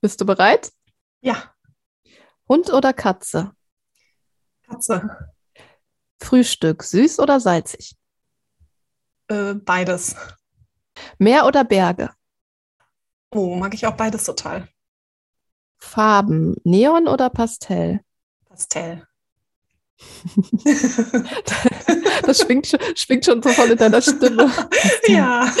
Bist du bereit? Ja. Hund oder Katze? Katze. Frühstück, süß oder salzig? Äh, beides. Meer oder Berge? Oh, mag ich auch beides total. Farben, Neon oder Pastell? Pastell. das schwingt schon, schwingt schon so voll in deiner Stimme. ja.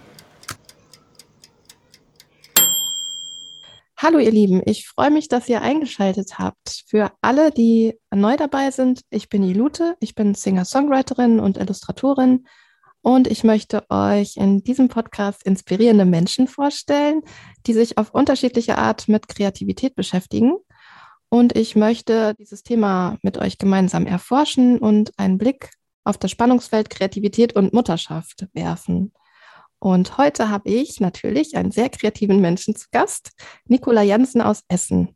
Hallo ihr Lieben, ich freue mich, dass ihr eingeschaltet habt. Für alle, die neu dabei sind, ich bin Ilute, ich bin Singer-Songwriterin und Illustratorin und ich möchte euch in diesem Podcast inspirierende Menschen vorstellen, die sich auf unterschiedliche Art mit Kreativität beschäftigen. Und ich möchte dieses Thema mit euch gemeinsam erforschen und einen Blick auf das Spannungsfeld Kreativität und Mutterschaft werfen. Und heute habe ich natürlich einen sehr kreativen Menschen zu Gast, Nicola Jansen aus Essen.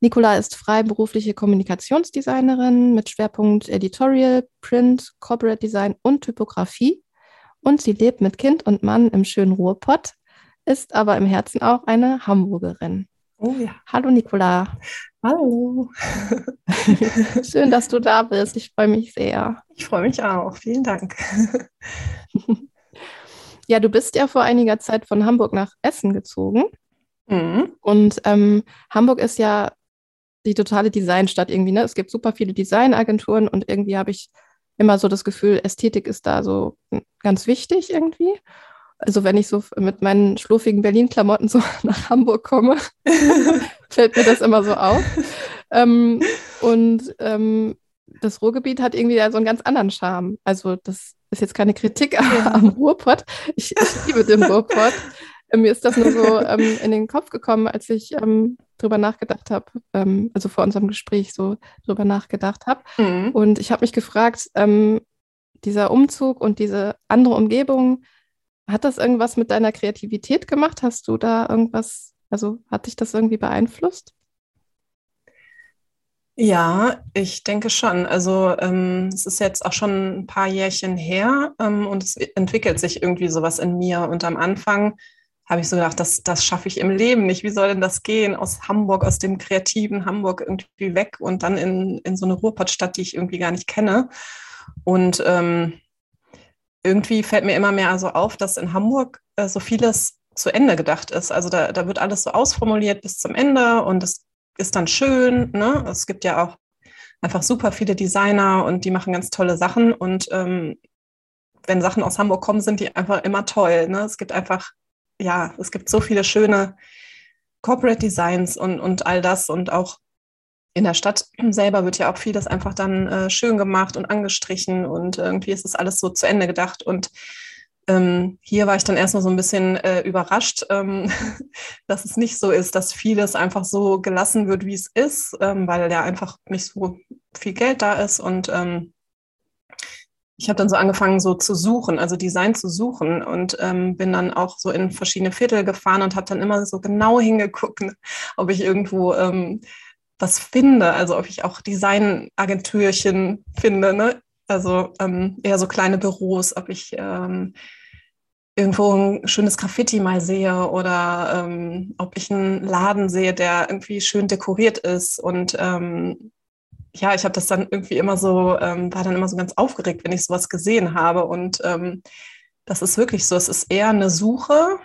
Nicola ist freiberufliche Kommunikationsdesignerin mit Schwerpunkt Editorial, Print, Corporate Design und Typografie. Und sie lebt mit Kind und Mann im schönen Ruhrpott, ist aber im Herzen auch eine Hamburgerin. Oh ja. Hallo Nicola. Hallo. Schön, dass du da bist. Ich freue mich sehr. Ich freue mich auch. Vielen Dank. Ja, du bist ja vor einiger Zeit von Hamburg nach Essen gezogen. Mhm. Und ähm, Hamburg ist ja die totale Designstadt irgendwie. Ne? Es gibt super viele Designagenturen und irgendwie habe ich immer so das Gefühl, Ästhetik ist da so ganz wichtig irgendwie. Also wenn ich so mit meinen schluffigen Berlin-Klamotten so nach Hamburg komme, fällt mir das immer so auf. Ähm, und ähm, das Ruhrgebiet hat irgendwie so einen ganz anderen Charme. Also das ist jetzt keine Kritik am Ruhrpott. Ich, ich liebe den Ruhrpott. Mir ist das nur so ähm, in den Kopf gekommen, als ich ähm, drüber nachgedacht habe, ähm, also vor unserem Gespräch so drüber nachgedacht habe. Mhm. Und ich habe mich gefragt, ähm, dieser Umzug und diese andere Umgebung, hat das irgendwas mit deiner Kreativität gemacht? Hast du da irgendwas, also hat dich das irgendwie beeinflusst? Ja, ich denke schon. Also ähm, es ist jetzt auch schon ein paar Jährchen her ähm, und es entwickelt sich irgendwie sowas in mir. Und am Anfang habe ich so gedacht, das, das schaffe ich im Leben nicht. Wie soll denn das gehen? Aus Hamburg, aus dem kreativen Hamburg irgendwie weg und dann in, in so eine Ruhrpottstadt, die ich irgendwie gar nicht kenne. Und ähm, irgendwie fällt mir immer mehr so auf, dass in Hamburg äh, so vieles zu Ende gedacht ist. Also da, da wird alles so ausformuliert bis zum Ende und es ist dann schön. Ne? Es gibt ja auch einfach super viele Designer und die machen ganz tolle Sachen. Und ähm, wenn Sachen aus Hamburg kommen, sind die einfach immer toll. Ne? Es gibt einfach, ja, es gibt so viele schöne Corporate Designs und, und all das. Und auch in der Stadt selber wird ja auch vieles einfach dann äh, schön gemacht und angestrichen. Und irgendwie ist es alles so zu Ende gedacht. Und ähm, hier war ich dann erstmal so ein bisschen äh, überrascht, ähm, dass es nicht so ist, dass vieles einfach so gelassen wird, wie es ist, ähm, weil ja einfach nicht so viel Geld da ist. Und ähm, ich habe dann so angefangen, so zu suchen, also Design zu suchen und ähm, bin dann auch so in verschiedene Viertel gefahren und habe dann immer so genau hingeguckt, ob ich irgendwo ähm, was finde, also ob ich auch Designagentürchen finde, ne? Also ähm, eher so kleine Büros, ob ich ähm, irgendwo ein schönes Graffiti mal sehe oder ähm, ob ich einen Laden sehe, der irgendwie schön dekoriert ist. Und ähm, ja, ich habe das dann irgendwie immer so, ähm, war dann immer so ganz aufgeregt, wenn ich sowas gesehen habe. Und ähm, das ist wirklich so, es ist eher eine Suche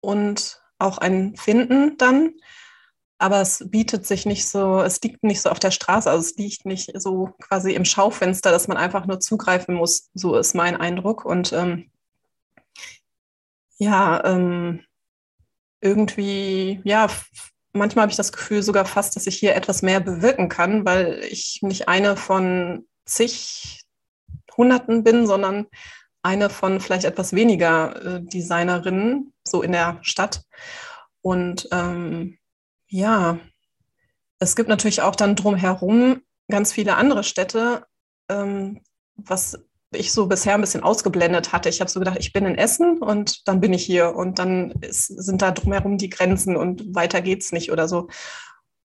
und auch ein Finden dann aber es bietet sich nicht so, es liegt nicht so auf der Straße, also es liegt nicht so quasi im Schaufenster, dass man einfach nur zugreifen muss. So ist mein Eindruck. Und ähm, ja, ähm, irgendwie, ja, manchmal habe ich das Gefühl sogar fast, dass ich hier etwas mehr bewirken kann, weil ich nicht eine von zig Hunderten bin, sondern eine von vielleicht etwas weniger äh, Designerinnen, so in der Stadt. Und ähm, ja, es gibt natürlich auch dann drumherum ganz viele andere Städte, ähm, was ich so bisher ein bisschen ausgeblendet hatte. Ich habe so gedacht, ich bin in Essen und dann bin ich hier und dann ist, sind da drumherum die Grenzen und weiter geht's nicht oder so.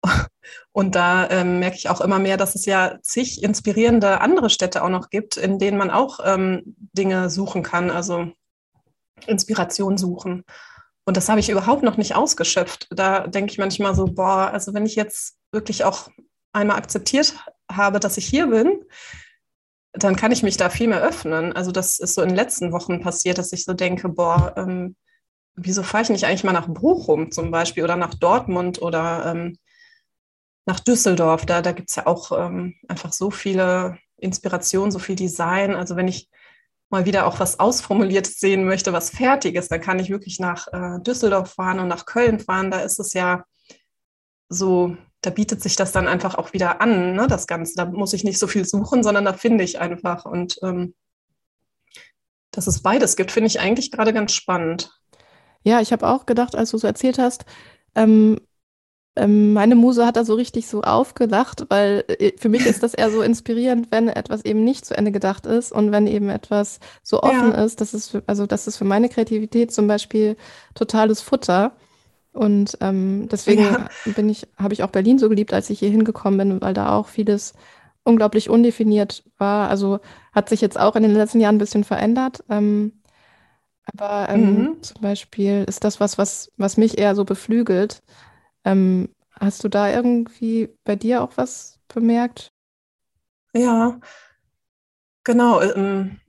Und da ähm, merke ich auch immer mehr, dass es ja zig inspirierende andere Städte auch noch gibt, in denen man auch ähm, Dinge suchen kann, also Inspiration suchen. Und das habe ich überhaupt noch nicht ausgeschöpft. Da denke ich manchmal so, boah, also wenn ich jetzt wirklich auch einmal akzeptiert habe, dass ich hier bin, dann kann ich mich da viel mehr öffnen. Also das ist so in den letzten Wochen passiert, dass ich so denke, boah, ähm, wieso fahre ich nicht eigentlich mal nach Bochum zum Beispiel oder nach Dortmund oder ähm, nach Düsseldorf. Da, da gibt es ja auch ähm, einfach so viele Inspirationen, so viel Design. Also wenn ich mal wieder auch was Ausformuliertes sehen möchte, was fertig ist, dann kann ich wirklich nach äh, Düsseldorf fahren und nach Köln fahren. Da ist es ja so, da bietet sich das dann einfach auch wieder an, ne, das Ganze. Da muss ich nicht so viel suchen, sondern da finde ich einfach. Und ähm, dass es beides gibt, finde ich eigentlich gerade ganz spannend. Ja, ich habe auch gedacht, als du so erzählt hast, ähm, meine Muse hat da so richtig so aufgelacht, weil äh, für mich ist das eher so inspirierend, wenn etwas eben nicht zu Ende gedacht ist und wenn eben etwas so offen ja. ist. Das ist für, also das ist für meine Kreativität zum Beispiel totales Futter. Und ähm, deswegen ja. bin ich, habe ich auch Berlin so geliebt, als ich hier hingekommen bin, weil da auch vieles unglaublich undefiniert war. Also hat sich jetzt auch in den letzten Jahren ein bisschen verändert. Ähm, aber ähm, mhm. zum Beispiel ist das was, was, was mich eher so beflügelt. Ähm, hast du da irgendwie bei dir auch was bemerkt? Ja, genau. Ähm,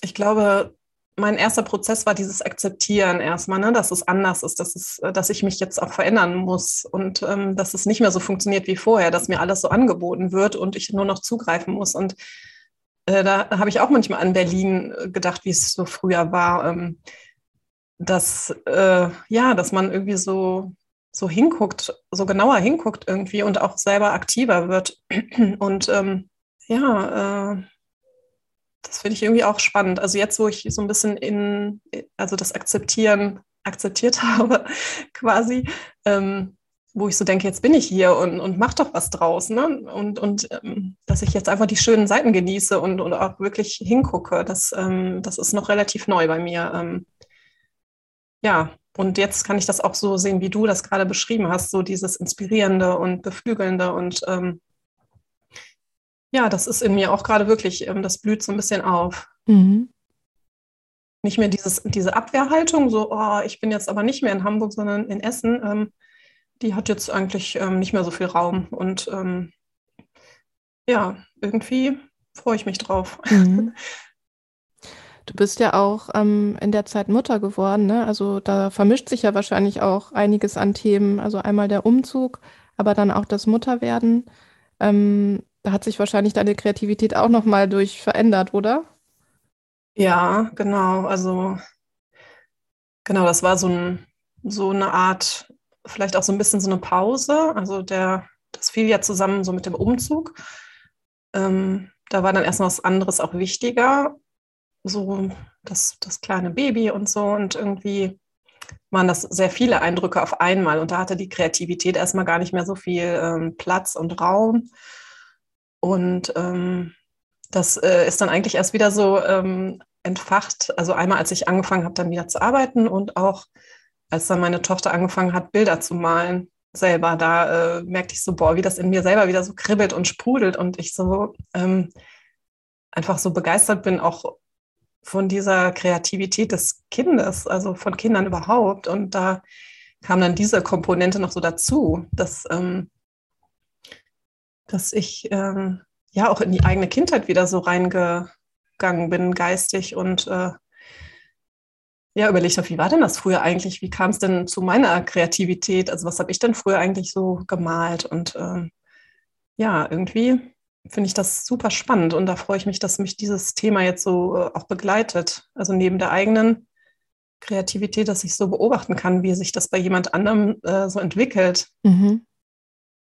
ich glaube, mein erster Prozess war dieses Akzeptieren erstmal, ne, dass es anders ist, dass, es, äh, dass ich mich jetzt auch verändern muss und ähm, dass es nicht mehr so funktioniert wie vorher, dass mir alles so angeboten wird und ich nur noch zugreifen muss. Und äh, da habe ich auch manchmal an Berlin äh, gedacht, wie es so früher war, ähm, dass, äh, ja, dass man irgendwie so so hinguckt, so genauer hinguckt irgendwie und auch selber aktiver wird. Und ähm, ja, äh, das finde ich irgendwie auch spannend. Also jetzt, wo ich so ein bisschen in, also das Akzeptieren akzeptiert habe, quasi, ähm, wo ich so denke, jetzt bin ich hier und, und mach doch was draus. Ne? Und, und ähm, dass ich jetzt einfach die schönen Seiten genieße und, und auch wirklich hingucke, das, ähm, das ist noch relativ neu bei mir. Ähm, ja, und jetzt kann ich das auch so sehen, wie du das gerade beschrieben hast, so dieses Inspirierende und Beflügelnde. Und ähm, ja, das ist in mir auch gerade wirklich, ähm, das blüht so ein bisschen auf. Mhm. Nicht mehr dieses, diese Abwehrhaltung, so, oh, ich bin jetzt aber nicht mehr in Hamburg, sondern in Essen, ähm, die hat jetzt eigentlich ähm, nicht mehr so viel Raum. Und ähm, ja, irgendwie freue ich mich drauf. Mhm. Du bist ja auch ähm, in der Zeit Mutter geworden, ne? Also da vermischt sich ja wahrscheinlich auch einiges an Themen. Also einmal der Umzug, aber dann auch das Mutterwerden. Ähm, da hat sich wahrscheinlich deine Kreativität auch nochmal durch verändert, oder? Ja, genau. Also genau, das war so, ein, so eine Art, vielleicht auch so ein bisschen so eine Pause. Also der, das fiel ja zusammen so mit dem Umzug. Ähm, da war dann erstmal was anderes auch wichtiger so das, das kleine Baby und so. Und irgendwie waren das sehr viele Eindrücke auf einmal. Und da hatte die Kreativität erstmal gar nicht mehr so viel ähm, Platz und Raum. Und ähm, das äh, ist dann eigentlich erst wieder so ähm, entfacht. Also einmal, als ich angefangen habe, dann wieder zu arbeiten und auch als dann meine Tochter angefangen hat, Bilder zu malen selber, da äh, merkte ich so, boah, wie das in mir selber wieder so kribbelt und sprudelt und ich so ähm, einfach so begeistert bin, auch von dieser Kreativität des Kindes, also von Kindern überhaupt. Und da kam dann diese Komponente noch so dazu, dass, ähm, dass ich ähm, ja auch in die eigene Kindheit wieder so reingegangen bin, geistig und äh, ja, überlegt habe, wie war denn das früher eigentlich? Wie kam es denn zu meiner Kreativität? Also was habe ich denn früher eigentlich so gemalt? Und ähm, ja, irgendwie finde ich das super spannend und da freue ich mich, dass mich dieses Thema jetzt so äh, auch begleitet. Also neben der eigenen Kreativität, dass ich so beobachten kann, wie sich das bei jemand anderem äh, so entwickelt. Mhm.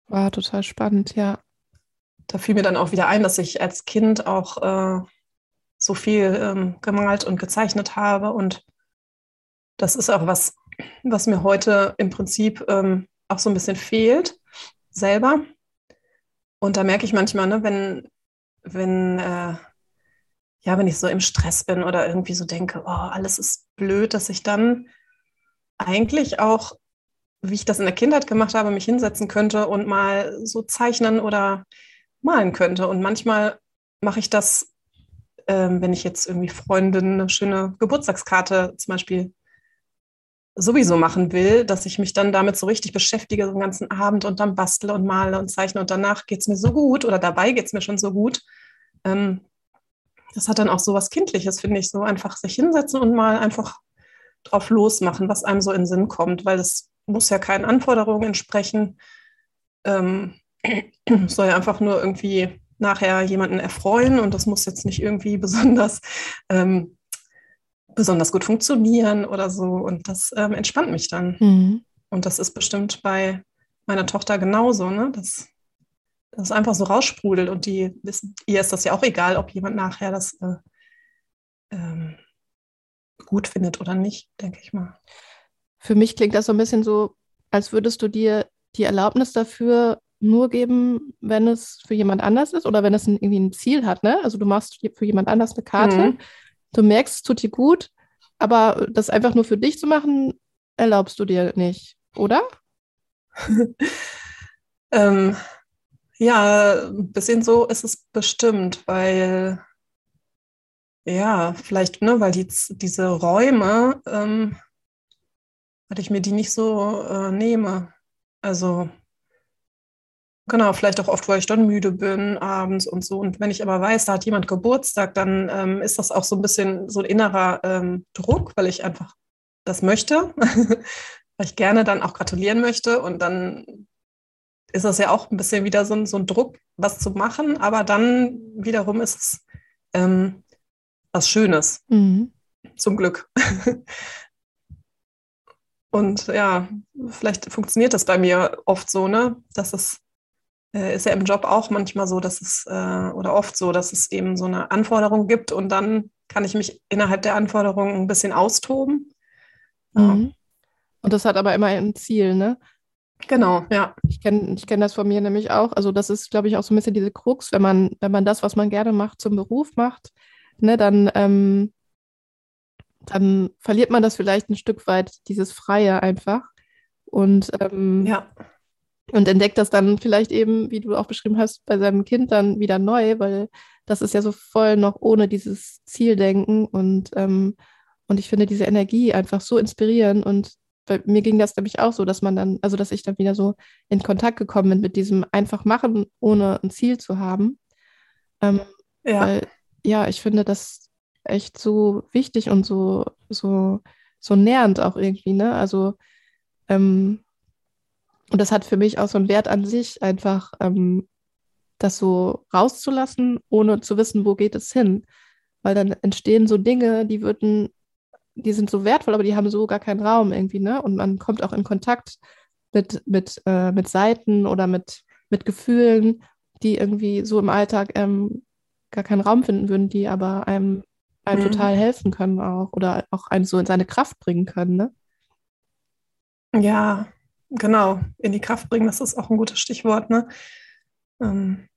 War total spannend, ja. Da fiel mir dann auch wieder ein, dass ich als Kind auch äh, so viel ähm, gemalt und gezeichnet habe. Und das ist auch was, was mir heute im Prinzip ähm, auch so ein bisschen fehlt, selber. Und da merke ich manchmal, ne, wenn, wenn, äh, ja, wenn ich so im Stress bin oder irgendwie so denke, oh, alles ist blöd, dass ich dann eigentlich auch, wie ich das in der Kindheit gemacht habe, mich hinsetzen könnte und mal so zeichnen oder malen könnte. Und manchmal mache ich das, ähm, wenn ich jetzt irgendwie Freundin eine schöne Geburtstagskarte zum Beispiel sowieso machen will, dass ich mich dann damit so richtig beschäftige, so den ganzen Abend und dann bastle und male und zeichne und danach geht es mir so gut oder dabei geht es mir schon so gut. Ähm, das hat dann auch so was Kindliches, finde ich, so einfach sich hinsetzen und mal einfach drauf losmachen, was einem so in den Sinn kommt, weil es muss ja keinen Anforderungen entsprechen. Ähm, soll ja einfach nur irgendwie nachher jemanden erfreuen und das muss jetzt nicht irgendwie besonders ähm, besonders gut funktionieren oder so. Und das ähm, entspannt mich dann. Mhm. Und das ist bestimmt bei meiner Tochter genauso, ne? Dass das einfach so raussprudelt und die wissen, ihr ist das ja auch egal, ob jemand nachher das äh, ähm, gut findet oder nicht, denke ich mal. Für mich klingt das so ein bisschen so, als würdest du dir die Erlaubnis dafür nur geben, wenn es für jemand anders ist oder wenn es ein, irgendwie ein Ziel hat. Ne? Also du machst für jemand anders eine Karte, mhm. Du merkst, es tut dir gut, aber das einfach nur für dich zu machen, erlaubst du dir nicht, oder? ähm, ja, ein bisschen so ist es bestimmt, weil ja, vielleicht, ne, weil die, diese Räume, ähm, weil ich mir die nicht so äh, nehme. Also Genau, vielleicht auch oft, weil ich dann müde bin abends und so. Und wenn ich aber weiß, da hat jemand Geburtstag, dann ähm, ist das auch so ein bisschen so ein innerer ähm, Druck, weil ich einfach das möchte, weil ich gerne dann auch gratulieren möchte. Und dann ist das ja auch ein bisschen wieder so ein, so ein Druck, was zu machen. Aber dann wiederum ist es ähm, was Schönes, mhm. zum Glück. und ja, vielleicht funktioniert das bei mir oft so, ne, dass es äh, ist ja im Job auch manchmal so, dass es äh, oder oft so, dass es eben so eine Anforderung gibt und dann kann ich mich innerhalb der Anforderung ein bisschen austoben. Mhm. Und das hat aber immer ein Ziel, ne? Genau, ja. Ich kenne ich kenn das von mir nämlich auch. Also das ist, glaube ich, auch so ein bisschen diese Krux, wenn man, wenn man das, was man gerne macht, zum Beruf macht, ne, dann, ähm, dann verliert man das vielleicht ein Stück weit, dieses Freie einfach. Und ähm, ja und entdeckt das dann vielleicht eben, wie du auch beschrieben hast, bei seinem Kind dann wieder neu, weil das ist ja so voll noch ohne dieses Zieldenken und, ähm, und ich finde diese Energie einfach so inspirierend und bei mir ging das nämlich auch so, dass man dann, also dass ich dann wieder so in Kontakt gekommen bin mit diesem einfach machen, ohne ein Ziel zu haben. Ähm, ja. Weil, ja, ich finde das echt so wichtig und so, so, so nährend auch irgendwie, ne? Also ähm, und das hat für mich auch so einen Wert an sich, einfach ähm, das so rauszulassen, ohne zu wissen, wo geht es hin. Weil dann entstehen so Dinge, die würden, die sind so wertvoll, aber die haben so gar keinen Raum irgendwie, ne? Und man kommt auch in Kontakt mit, mit, äh, mit Seiten oder mit, mit Gefühlen, die irgendwie so im Alltag ähm, gar keinen Raum finden würden, die aber einem, einem mhm. total helfen können auch oder auch einen so in seine Kraft bringen können, ne? Ja, genau, in die Kraft bringen, das ist auch ein gutes Stichwort. Ne? Ähm,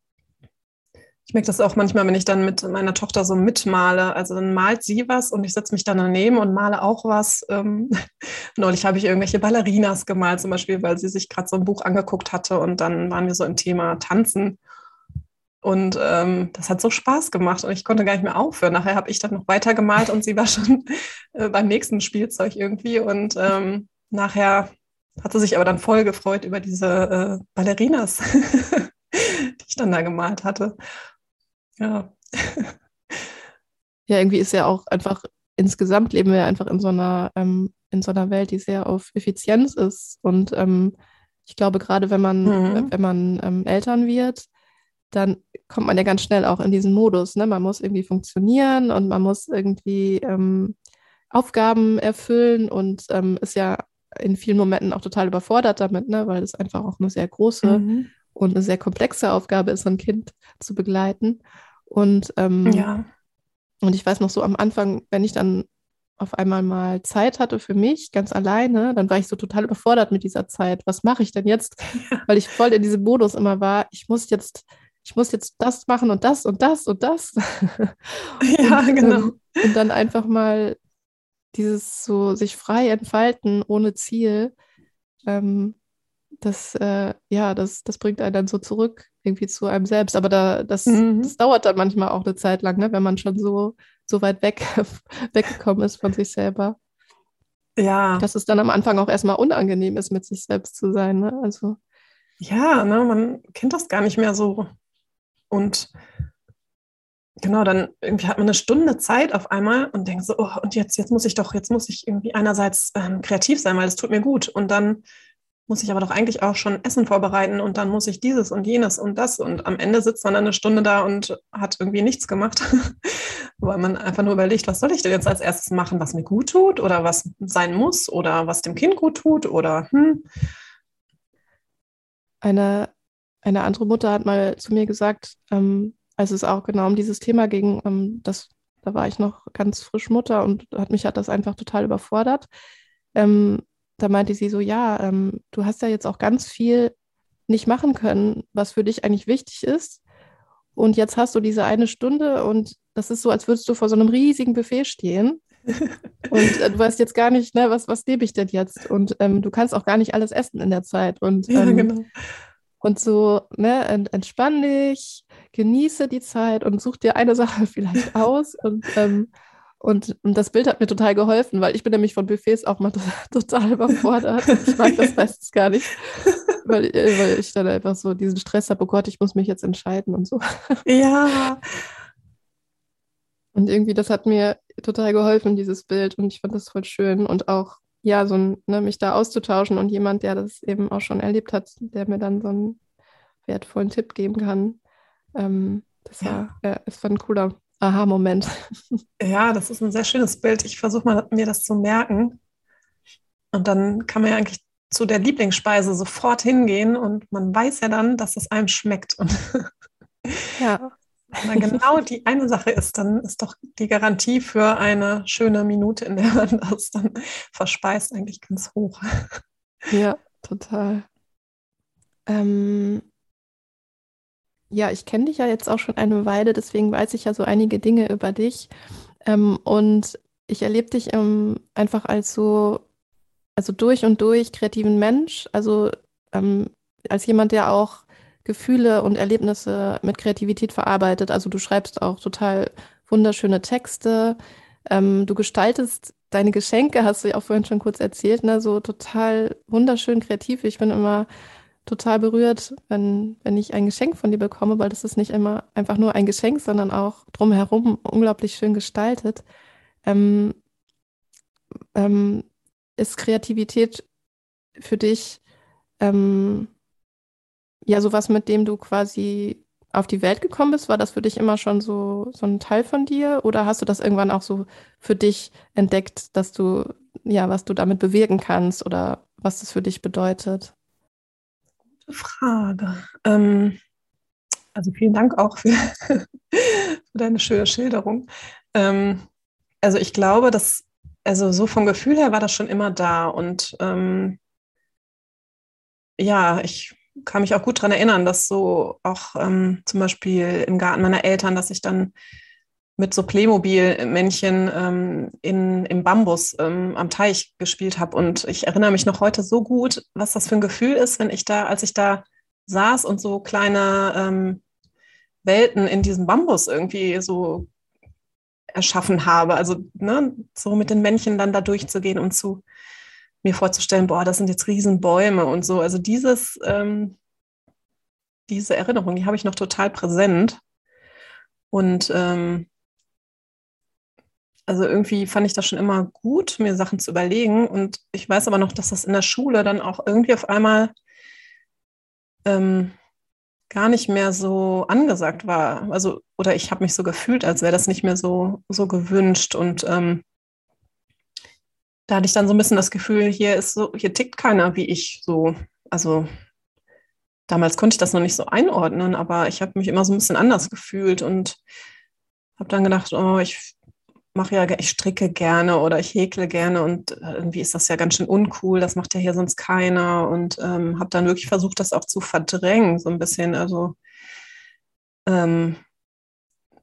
ich merke das auch manchmal, wenn ich dann mit meiner Tochter so mitmale. Also dann malt sie was und ich setze mich dann daneben und male auch was. Ähm, neulich habe ich irgendwelche Ballerinas gemalt, zum Beispiel, weil sie sich gerade so ein Buch angeguckt hatte und dann waren wir so im Thema Tanzen. Und ähm, das hat so Spaß gemacht und ich konnte gar nicht mehr aufhören. Nachher habe ich dann noch weiter gemalt und sie war schon äh, beim nächsten Spielzeug irgendwie. Und ähm, nachher hatte sich aber dann voll gefreut über diese äh, Ballerinas, die ich dann da gemalt hatte. Ja. Ja, irgendwie ist ja auch einfach, insgesamt leben wir ja einfach in so einer, ähm, in so einer Welt, die sehr auf Effizienz ist. Und ähm, ich glaube, gerade wenn man, mhm. wenn man ähm, Eltern wird, dann kommt man ja ganz schnell auch in diesen Modus. Ne? Man muss irgendwie funktionieren und man muss irgendwie ähm, Aufgaben erfüllen und ähm, ist ja in vielen Momenten auch total überfordert damit, ne, weil es einfach auch eine sehr große mhm. und eine sehr komplexe Aufgabe ist, ein Kind zu begleiten. Und ähm, ja. und ich weiß noch so am Anfang, wenn ich dann auf einmal mal Zeit hatte für mich, ganz alleine, dann war ich so total überfordert mit dieser Zeit. Was mache ich denn jetzt? Weil ich voll in diesem Modus immer war, ich muss jetzt, ich muss jetzt das machen und das und das und das. Ja, und, genau. Ähm, und dann einfach mal dieses so sich frei entfalten ohne Ziel, ähm, das, äh, ja, das, das bringt einen dann so zurück irgendwie zu einem selbst. Aber da, das, Mhm. das dauert dann manchmal auch eine Zeit lang, ne, wenn man schon so, so weit weg, weggekommen ist von sich selber. Ja, Dass es dann am Anfang auch erstmal unangenehm ist, mit sich selbst zu sein. Ne? Also, ja, ne, man kennt das gar nicht mehr so. Und genau, dann irgendwie hat man eine Stunde Zeit auf einmal und denkt so, oh, und jetzt, jetzt muss ich doch, jetzt muss ich irgendwie einerseits ähm, kreativ sein, weil es tut mir gut. Und dann muss ich aber doch eigentlich auch schon Essen vorbereiten und dann muss ich dieses und jenes und das. Und am Ende sitzt man dann eine Stunde da und hat irgendwie nichts gemacht, weil man einfach nur überlegt, was soll ich denn jetzt als erstes machen, was mir gut tut oder was sein muss oder was dem Kind gut tut oder hm. eine, eine andere Mutter hat mal zu mir gesagt, ähm, als es auch genau um dieses Thema ging, ähm, das, da war ich noch ganz frisch Mutter und hat mich hat das einfach total überfordert. Ähm, da meinte sie so, ja, ähm, du hast ja jetzt auch ganz viel nicht machen können, was für dich eigentlich wichtig ist. Und jetzt hast du diese eine Stunde und das ist so, als würdest du vor so einem riesigen Buffet stehen. Und äh, du weißt jetzt gar nicht, ne, was, was nehme ich denn jetzt? Und ähm, du kannst auch gar nicht alles essen in der Zeit. Und, Ja, ähm, genau. und so, ne, ent, entspann dich, genieße die Zeit und such dir eine Sache vielleicht aus. Und, ähm, und, und das Bild hat mir total geholfen, weil ich bin nämlich von Buffets auch mal total überfordert. Ich mag das meistens gar nicht, weil, äh, weil ich dann einfach so diesen Stress habe, oh Gott, ich muss mich jetzt entscheiden und so. Ja, Und irgendwie, das hat mir total geholfen, dieses Bild. Und ich fand das voll schön. Und auch, ja, so ein, ne, mich da auszutauschen und jemand, der das eben auch schon erlebt hat, der mir dann so einen wertvollen Tipp geben kann. Ähm, das war, ja, es war ein cooler Aha-Moment. ja, das ist ein sehr schönes Bild. Ich versuche mal, mir das zu merken. Und dann kann man ja eigentlich zu der Lieblingsspeise sofort hingehen und man weiß ja dann, dass es einem schmeckt. Und Ja, wenn dann genau die eine Sache ist, dann ist doch die Garantie für eine schöne Minute, in der man das dann verspeist, eigentlich ganz hoch. ja, total. Ähm, ja, ich kenne dich ja jetzt auch schon eine Weile, deswegen weiß ich ja so einige Dinge über dich. Ähm, und ich erlebe dich ähm, einfach als so, also durch und durch kreativen Mensch, also ähm, als jemand, der auch Gefühle und Erlebnisse mit Kreativität verarbeitet. Also du schreibst auch total wunderschöne Texte. Ähm, du gestaltest deine Geschenke, hast du ja auch vorhin schon kurz erzählt, ne? So total wunderschön kreativ. Ich bin immer total berührt, wenn, wenn ich ein Geschenk von dir bekomme, weil das ist nicht immer einfach nur ein Geschenk, sondern auch drumherum unglaublich schön gestaltet. Ähm, ähm, ist Kreativität für dich ähm, ja sowas, mit dem du quasi auf die Welt gekommen bist? War das für dich immer schon so, so ein Teil von dir? Oder hast du das irgendwann auch so für dich entdeckt, dass du, ja, was du damit bewirken kannst oder was das für dich bedeutet? Gute Frage. Ähm, also vielen Dank auch für, für deine schöne Schilderung. Ähm, also ich glaube, dass, also so vom Gefühl her war das schon immer da und ähm, ja, ich kann mich auch gut daran erinnern, dass so auch ähm, zum Beispiel im Garten meiner Eltern, dass ich dann mit so Playmobil-Männchen ähm, im Bambus ähm, am Teich gespielt habe. Und ich erinnere mich noch heute so gut, was das für ein Gefühl ist, wenn ich da, als ich da saß und so kleine ähm, Welten in diesem Bambus irgendwie so erschaffen habe. Also ne, so mit den Männchen dann da durchzugehen und zu mir vorzustellen, boah, das sind jetzt Riesenbäume und so. Also dieses, ähm, diese Erinnerung, die habe ich noch total präsent. Und ähm, also irgendwie fand ich das schon immer gut, mir Sachen zu überlegen. Und ich weiß aber noch, dass das in der Schule dann auch irgendwie auf einmal ähm, gar nicht mehr so angesagt war. Also, oder ich habe mich so gefühlt, als wäre das nicht mehr so, so gewünscht. Und ähm, da hatte ich dann so ein bisschen das Gefühl, hier ist so, hier tickt keiner wie ich so. Also damals konnte ich das noch nicht so einordnen, aber ich habe mich immer so ein bisschen anders gefühlt und habe dann gedacht, oh, ich mache ja, ich stricke gerne oder ich häkle gerne und äh, irgendwie ist das ja ganz schön uncool, das macht ja hier sonst keiner und ähm, habe dann wirklich versucht, das auch zu verdrängen, so ein bisschen, also ähm,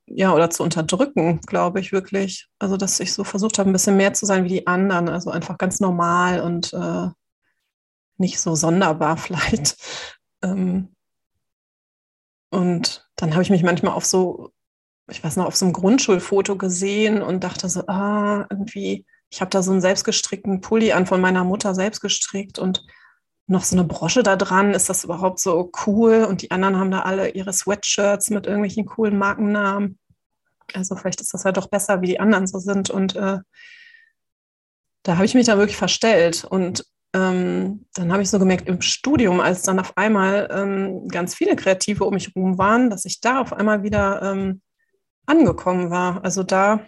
ja, oder zu unterdrücken, glaube ich wirklich. Also, dass ich so versucht habe, ein bisschen mehr zu sein wie die anderen, also einfach ganz normal und äh, nicht so sonderbar vielleicht. Ähm, und dann habe ich mich manchmal auf so ich weiß noch, auf so einem Grundschulfoto gesehen und dachte so, ah, irgendwie, ich habe da so einen selbstgestrickten Pulli an von meiner Mutter selbst gestrickt und noch so eine Brosche da dran. Ist das überhaupt so cool? Und die anderen haben da alle ihre Sweatshirts mit irgendwelchen coolen Markennamen. Also vielleicht ist das ja doch besser, wie die anderen so sind. Und äh, da habe ich mich dann wirklich verstellt. Und ähm, dann habe ich so gemerkt im Studium, als dann auf einmal ähm, ganz viele Kreative um mich herum waren, dass ich da auf einmal wieder ähm, angekommen war. Also da,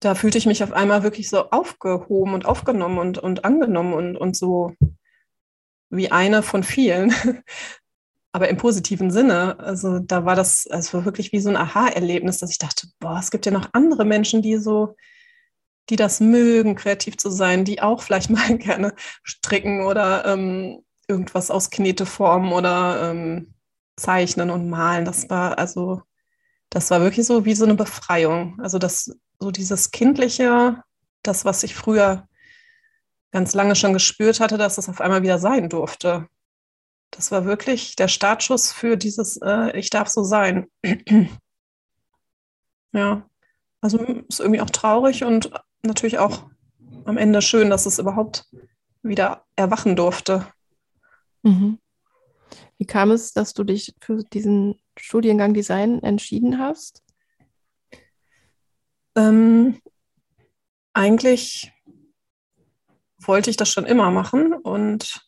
da fühlte ich mich auf einmal wirklich so aufgehoben und aufgenommen und, und angenommen und, und so wie eine von vielen. Aber im positiven Sinne. Also da war das, es war wirklich wie so ein Aha-Erlebnis, dass ich dachte, boah, es gibt ja noch andere Menschen, die so, die das mögen, kreativ zu sein, die auch vielleicht mal gerne stricken oder ähm, irgendwas aus Knete formen oder ähm, zeichnen und malen. Das war also das war wirklich so wie so eine Befreiung. Also das, so dieses Kindliche, das, was ich früher ganz lange schon gespürt hatte, dass es auf einmal wieder sein durfte. Das war wirklich der Startschuss für dieses äh, Ich darf so sein. ja, also ist irgendwie auch traurig und natürlich auch am Ende schön, dass es überhaupt wieder erwachen durfte. Mhm. Wie kam es, dass du dich für diesen Studiengang Design entschieden hast? Ähm, eigentlich wollte ich das schon immer machen und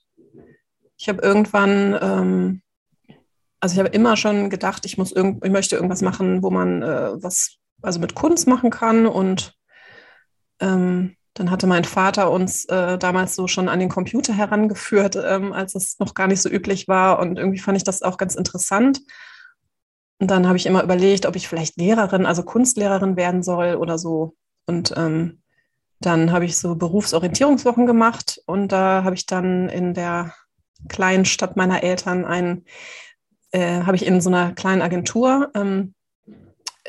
ich habe irgendwann, ähm, also ich habe immer schon gedacht, ich muss irgend, ich möchte irgendwas machen, wo man äh, was also mit Kunst machen kann und ähm, dann hatte mein Vater uns äh, damals so schon an den Computer herangeführt, ähm, als es noch gar nicht so üblich war und irgendwie fand ich das auch ganz interessant und dann habe ich immer überlegt, ob ich vielleicht Lehrerin, also Kunstlehrerin werden soll oder so. Und ähm, dann habe ich so Berufsorientierungswochen gemacht. Und da habe ich dann in der kleinen Stadt meiner Eltern ein, äh, habe ich in so einer kleinen Agentur, ähm,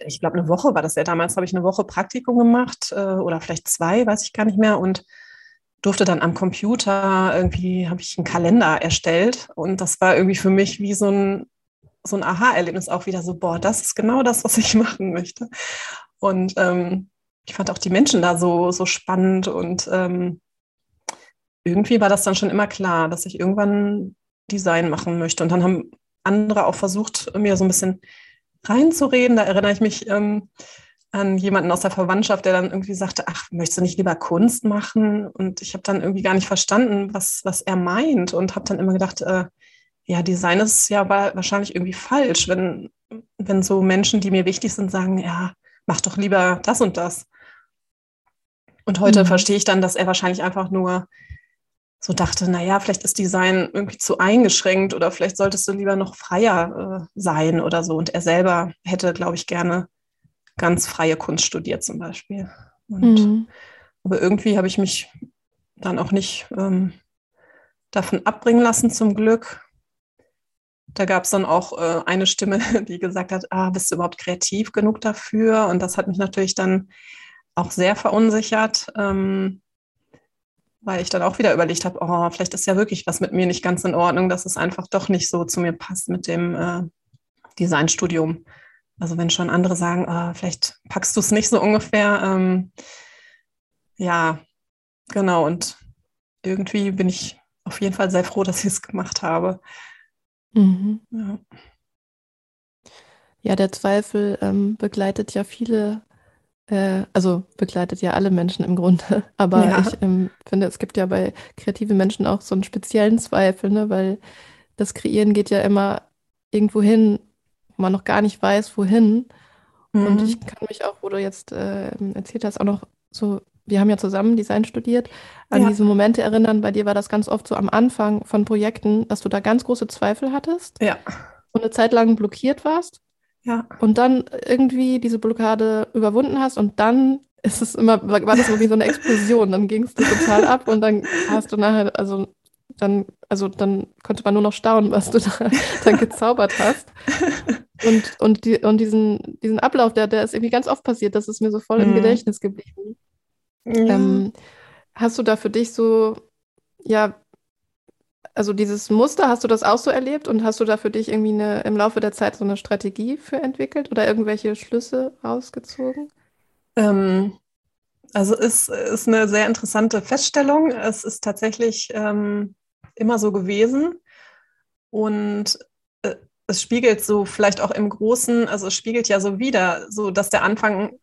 ich glaube eine Woche war das ja damals, habe ich eine Woche Praktikum gemacht äh, oder vielleicht zwei, weiß ich gar nicht mehr. Und durfte dann am Computer irgendwie, habe ich einen Kalender erstellt. Und das war irgendwie für mich wie so ein so ein Aha-Erlebnis auch wieder so, boah, das ist genau das, was ich machen möchte. Und ähm, ich fand auch die Menschen da so, so spannend und ähm, irgendwie war das dann schon immer klar, dass ich irgendwann Design machen möchte. Und dann haben andere auch versucht, mir so ein bisschen reinzureden. Da erinnere ich mich ähm, an jemanden aus der Verwandtschaft, der dann irgendwie sagte, ach, möchtest du nicht lieber Kunst machen? Und ich habe dann irgendwie gar nicht verstanden, was, was er meint und habe dann immer gedacht, äh, ja, Design ist ja wahrscheinlich irgendwie falsch, wenn, wenn so Menschen, die mir wichtig sind, sagen, ja, mach doch lieber das und das. Und heute mhm. verstehe ich dann, dass er wahrscheinlich einfach nur so dachte, naja, vielleicht ist Design irgendwie zu eingeschränkt oder vielleicht solltest du lieber noch freier äh, sein oder so. Und er selber hätte, glaube ich, gerne ganz freie Kunst studiert zum Beispiel. Und, mhm. Aber irgendwie habe ich mich dann auch nicht ähm, davon abbringen lassen, zum Glück. Da gab es dann auch äh, eine Stimme, die gesagt hat, ah, bist du überhaupt kreativ genug dafür? Und das hat mich natürlich dann auch sehr verunsichert, ähm, weil ich dann auch wieder überlegt habe, oh, vielleicht ist ja wirklich was mit mir nicht ganz in Ordnung, dass es einfach doch nicht so zu mir passt mit dem äh, Designstudium. Also wenn schon andere sagen, oh, vielleicht packst du es nicht so ungefähr. Ähm, ja, genau. Und irgendwie bin ich auf jeden Fall sehr froh, dass ich es gemacht habe. Mhm. Ja. ja, der Zweifel ähm, begleitet ja viele, äh, also begleitet ja alle Menschen im Grunde. Aber ja. ich ähm, finde, es gibt ja bei kreativen Menschen auch so einen speziellen Zweifel, ne? weil das Kreieren geht ja immer irgendwo hin, wo man noch gar nicht weiß, wohin. Mhm. Und ich kann mich auch, wo du jetzt äh, erzählt hast, auch noch so wir haben ja zusammen Design studiert, an ja. diese Momente erinnern. Bei dir war das ganz oft so am Anfang von Projekten, dass du da ganz große Zweifel hattest. Ja. Und eine Zeit lang blockiert warst. Ja. und dann irgendwie diese Blockade überwunden hast und dann ist es immer, war das so wie so eine Explosion. Dann ging es dir total ab und dann hast du nachher, also dann, also dann konnte man nur noch staunen, was du da dann gezaubert hast. Und, und, die, und diesen, diesen Ablauf, der, der ist irgendwie ganz oft passiert, das ist mir so voll im Mhm. Gedächtnis geblieben. Ja. Ähm, hast du da für dich so, ja, also dieses Muster, hast du das auch so erlebt und hast du da für dich irgendwie eine, im Laufe der Zeit so eine Strategie für entwickelt oder irgendwelche Schlüsse rausgezogen? Ähm, also ist, ist eine sehr interessante Feststellung. Es ist tatsächlich ähm, immer so gewesen und äh, es spiegelt so vielleicht auch im Großen, also es spiegelt ja so wieder, so dass der Anfang,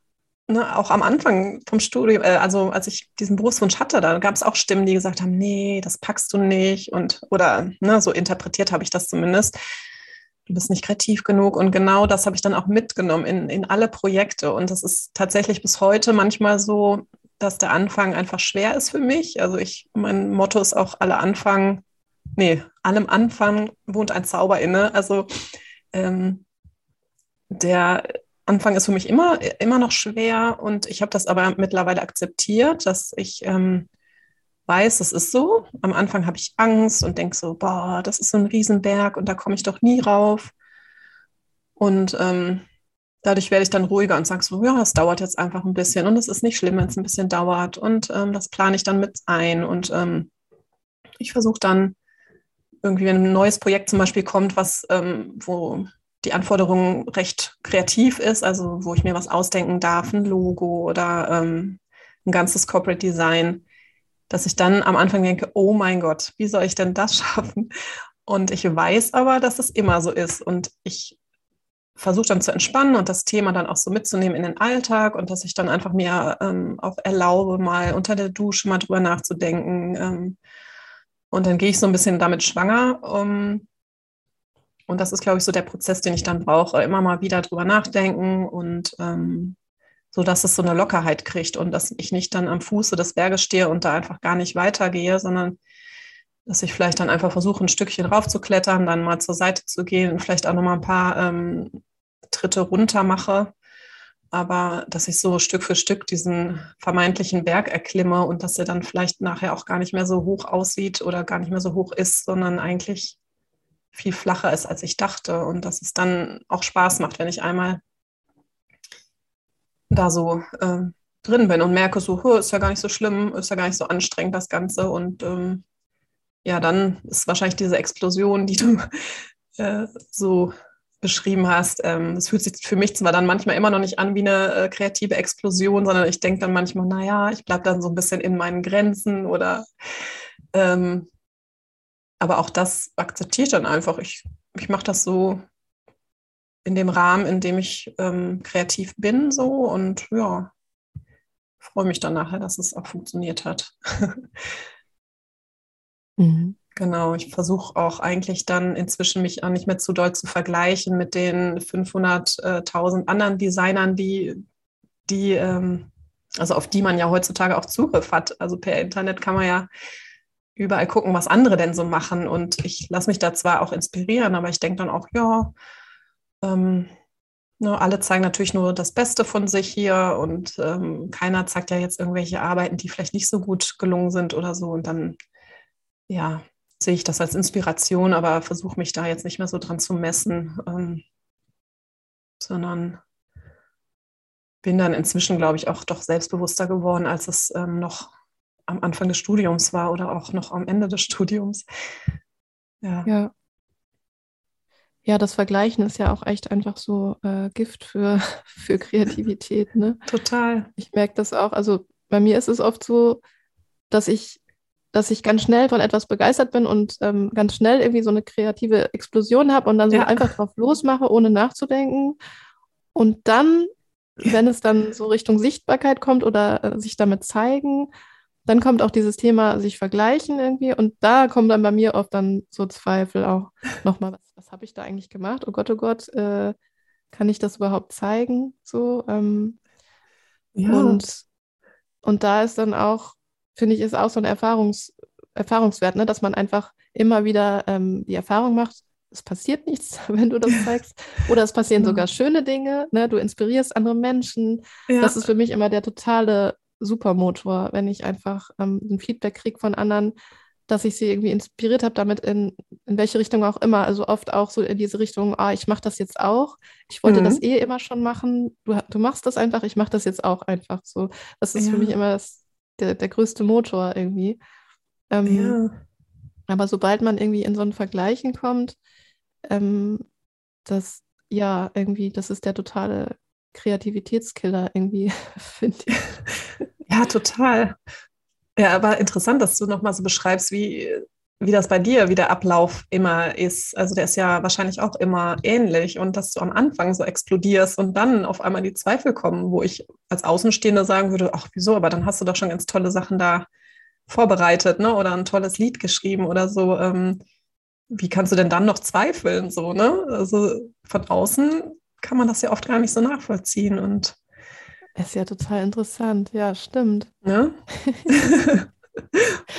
ne, auch am Anfang vom Studium, äh, also als ich diesen Berufswunsch hatte, da gab es auch Stimmen, die gesagt haben, nee, das packst du nicht und oder ne, so interpretiert habe ich das zumindest du bist nicht kreativ genug. Und genau das habe ich dann auch mitgenommen in, in alle Projekte. Und das ist tatsächlich bis heute manchmal so, dass der Anfang einfach schwer ist für mich. Also ich, mein Motto ist auch, alle Anfang, nee, allem Anfang wohnt ein Zauber inne. Also ähm, der Anfang ist für mich immer, immer noch schwer und ich habe das aber mittlerweile akzeptiert, dass ich ähm, weiß, das ist so. Am Anfang habe ich Angst und denke so, boah, das ist so ein Riesenberg und da komme ich doch nie rauf. Und ähm, dadurch werde ich dann ruhiger und sage so, ja, es dauert jetzt einfach ein bisschen und es ist nicht schlimm, wenn es ein bisschen dauert. Und ähm, das plane ich dann mit ein. Und ähm, ich versuche dann irgendwie, wenn ein neues Projekt zum Beispiel kommt, was, ähm, wo die Anforderung recht kreativ ist, also wo ich mir was ausdenken darf, ein Logo oder ähm, ein ganzes Corporate Design, dass ich dann am Anfang denke, oh mein Gott, wie soll ich denn das schaffen? Und ich weiß aber, dass es immer so ist. Und ich versuche dann zu entspannen und das Thema dann auch so mitzunehmen in den Alltag und dass ich dann einfach mir ähm, auch erlaube, mal unter der Dusche mal drüber nachzudenken. Ähm, und dann gehe ich so ein bisschen damit schwanger. Um, und das ist, glaube ich, so der Prozess, den ich dann brauche. Immer mal wieder drüber nachdenken und ähm, so dass es so eine Lockerheit kriegt und dass ich nicht dann am Fuße des Berges stehe und da einfach gar nicht weitergehe, sondern dass ich vielleicht dann einfach versuche, ein Stückchen raufzuklettern, dann mal zur Seite zu gehen und vielleicht auch nochmal ein paar ähm, Tritte runter mache. Aber dass ich so Stück für Stück diesen vermeintlichen Berg erklimme und dass er dann vielleicht nachher auch gar nicht mehr so hoch aussieht oder gar nicht mehr so hoch ist, sondern eigentlich viel flacher ist, als ich dachte. Und dass es dann auch Spaß macht, wenn ich einmal da so äh, drin bin und merke so, ist ja gar nicht so schlimm, ist ja gar nicht so anstrengend, das Ganze. Und ähm, ja, dann ist wahrscheinlich diese Explosion, die du äh, so beschrieben hast. Ähm, es fühlt sich für mich zwar dann manchmal immer noch nicht an wie eine äh, kreative Explosion, sondern ich denke dann manchmal, naja, ich bleibe dann so ein bisschen in meinen Grenzen oder ähm, aber auch das akzeptiert dann einfach. Ich, ich mache das so in dem Rahmen, in dem ich ähm, kreativ bin, so und ja, freue mich dann nachher, dass es auch funktioniert hat. Mhm. Genau, ich versuche auch eigentlich dann inzwischen mich auch nicht mehr zu doll zu vergleichen mit den 500.000 anderen Designern, die, die ähm, also auf die man ja heutzutage auch Zugriff hat. Also per Internet kann man ja überall gucken, was andere denn so machen. Und ich lasse mich da zwar auch inspirieren, aber ich denke dann auch, ja, ähm, ne, alle zeigen natürlich nur das Beste von sich hier und ähm, keiner zeigt ja jetzt irgendwelche Arbeiten, die vielleicht nicht so gut gelungen sind oder so. Und dann, ja, sehe ich das als Inspiration, aber versuche mich da jetzt nicht mehr so dran zu messen, ähm, sondern bin dann inzwischen, glaube ich, auch doch selbstbewusster geworden, als es ähm, noch am Anfang des Studiums war oder auch noch am Ende des Studiums. Ja. Ja. Ja, das Vergleichen ist ja auch echt einfach so äh, Gift für, für Kreativität, ne? Total. Ich merke das auch. Also bei mir ist es oft so, dass ich, dass ich ganz schnell von etwas begeistert bin und ähm, ganz schnell irgendwie so eine kreative Explosion habe und dann so Ja. einfach drauf losmache, ohne nachzudenken. Und dann, wenn es dann so Richtung Sichtbarkeit kommt oder äh, sich damit zeigen, dann kommt auch dieses Thema sich vergleichen irgendwie und da kommen dann bei mir oft dann so Zweifel auch nochmal, was, was habe ich da eigentlich gemacht? Oh Gott, oh Gott, äh, kann ich das überhaupt zeigen? So, ähm, Ja. und, und da ist dann auch, finde ich, ist auch so ein Erfahrungs, Erfahrungswert, ne, dass man einfach immer wieder ähm, die Erfahrung macht, es passiert nichts, wenn du das zeigst. Oder es passieren Ja. sogar schöne Dinge, ne? Du inspirierst andere Menschen. Ja. Das ist für mich immer der totale Supermotor, wenn ich einfach ähm, ein Feedback kriege von anderen, dass ich sie irgendwie inspiriert habe, damit in, in welche Richtung auch immer. Also oft auch so in diese Richtung, ah, ich mache das jetzt auch. Ich wollte Mhm. das eh immer schon machen. Du, du machst das einfach, ich mache das jetzt auch einfach so. Das ist für Ja. mich immer das, der, der größte Motor irgendwie. Ähm, ja. aber sobald man irgendwie in so ein Vergleichen kommt, ähm, das, ja, irgendwie, das ist der totale Kreativitätskiller irgendwie, finde ich. Ja, total. Ja, aber interessant, dass du nochmal so beschreibst, wie, wie das bei dir, wie der Ablauf immer ist. Also der ist ja wahrscheinlich auch immer ähnlich und dass du am Anfang so explodierst und dann auf einmal die Zweifel kommen, wo ich als Außenstehender sagen würde, ach wieso, aber dann hast du doch schon ganz tolle Sachen da vorbereitet, ne? Oder ein tolles Lied geschrieben oder so. Ähm, wie kannst du denn dann noch zweifeln, so, ne? Also von außen kann man das ja oft gar nicht so nachvollziehen und Ist ja total interessant, ja, stimmt. ne?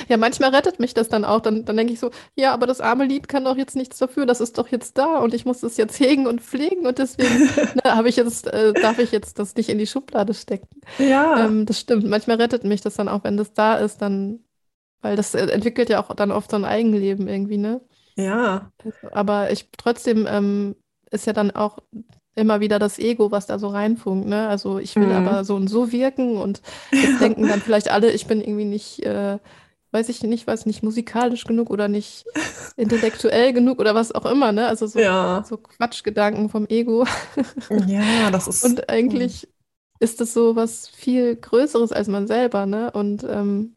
Ja, manchmal rettet mich das dann auch. Dann, dann denke ich so, ja, aber das arme Lied kann doch jetzt nichts dafür, das ist doch jetzt da und ich muss es jetzt hegen und pflegen und deswegen ne, habe ich jetzt, äh, darf ich jetzt das nicht in die Schublade stecken. ja. Ähm, das stimmt. Manchmal rettet mich das dann auch, wenn das da ist, dann, weil das äh, entwickelt ja auch dann oft so ein Eigenleben irgendwie, ne? Ja, Also, aber ich trotzdem ähm, ist ja dann auch immer wieder das Ego, was da so reinfunkt, ne? Also ich will Mhm. aber so und so wirken und jetzt denken dann vielleicht alle, ich bin irgendwie nicht, äh, weiß ich nicht, was, nicht musikalisch genug oder nicht intellektuell genug oder was auch immer, ne? Also so, ja, so Quatschgedanken vom Ego. ja, das ist. Und eigentlich ist das so was viel Größeres als man selber, ne? Und ähm,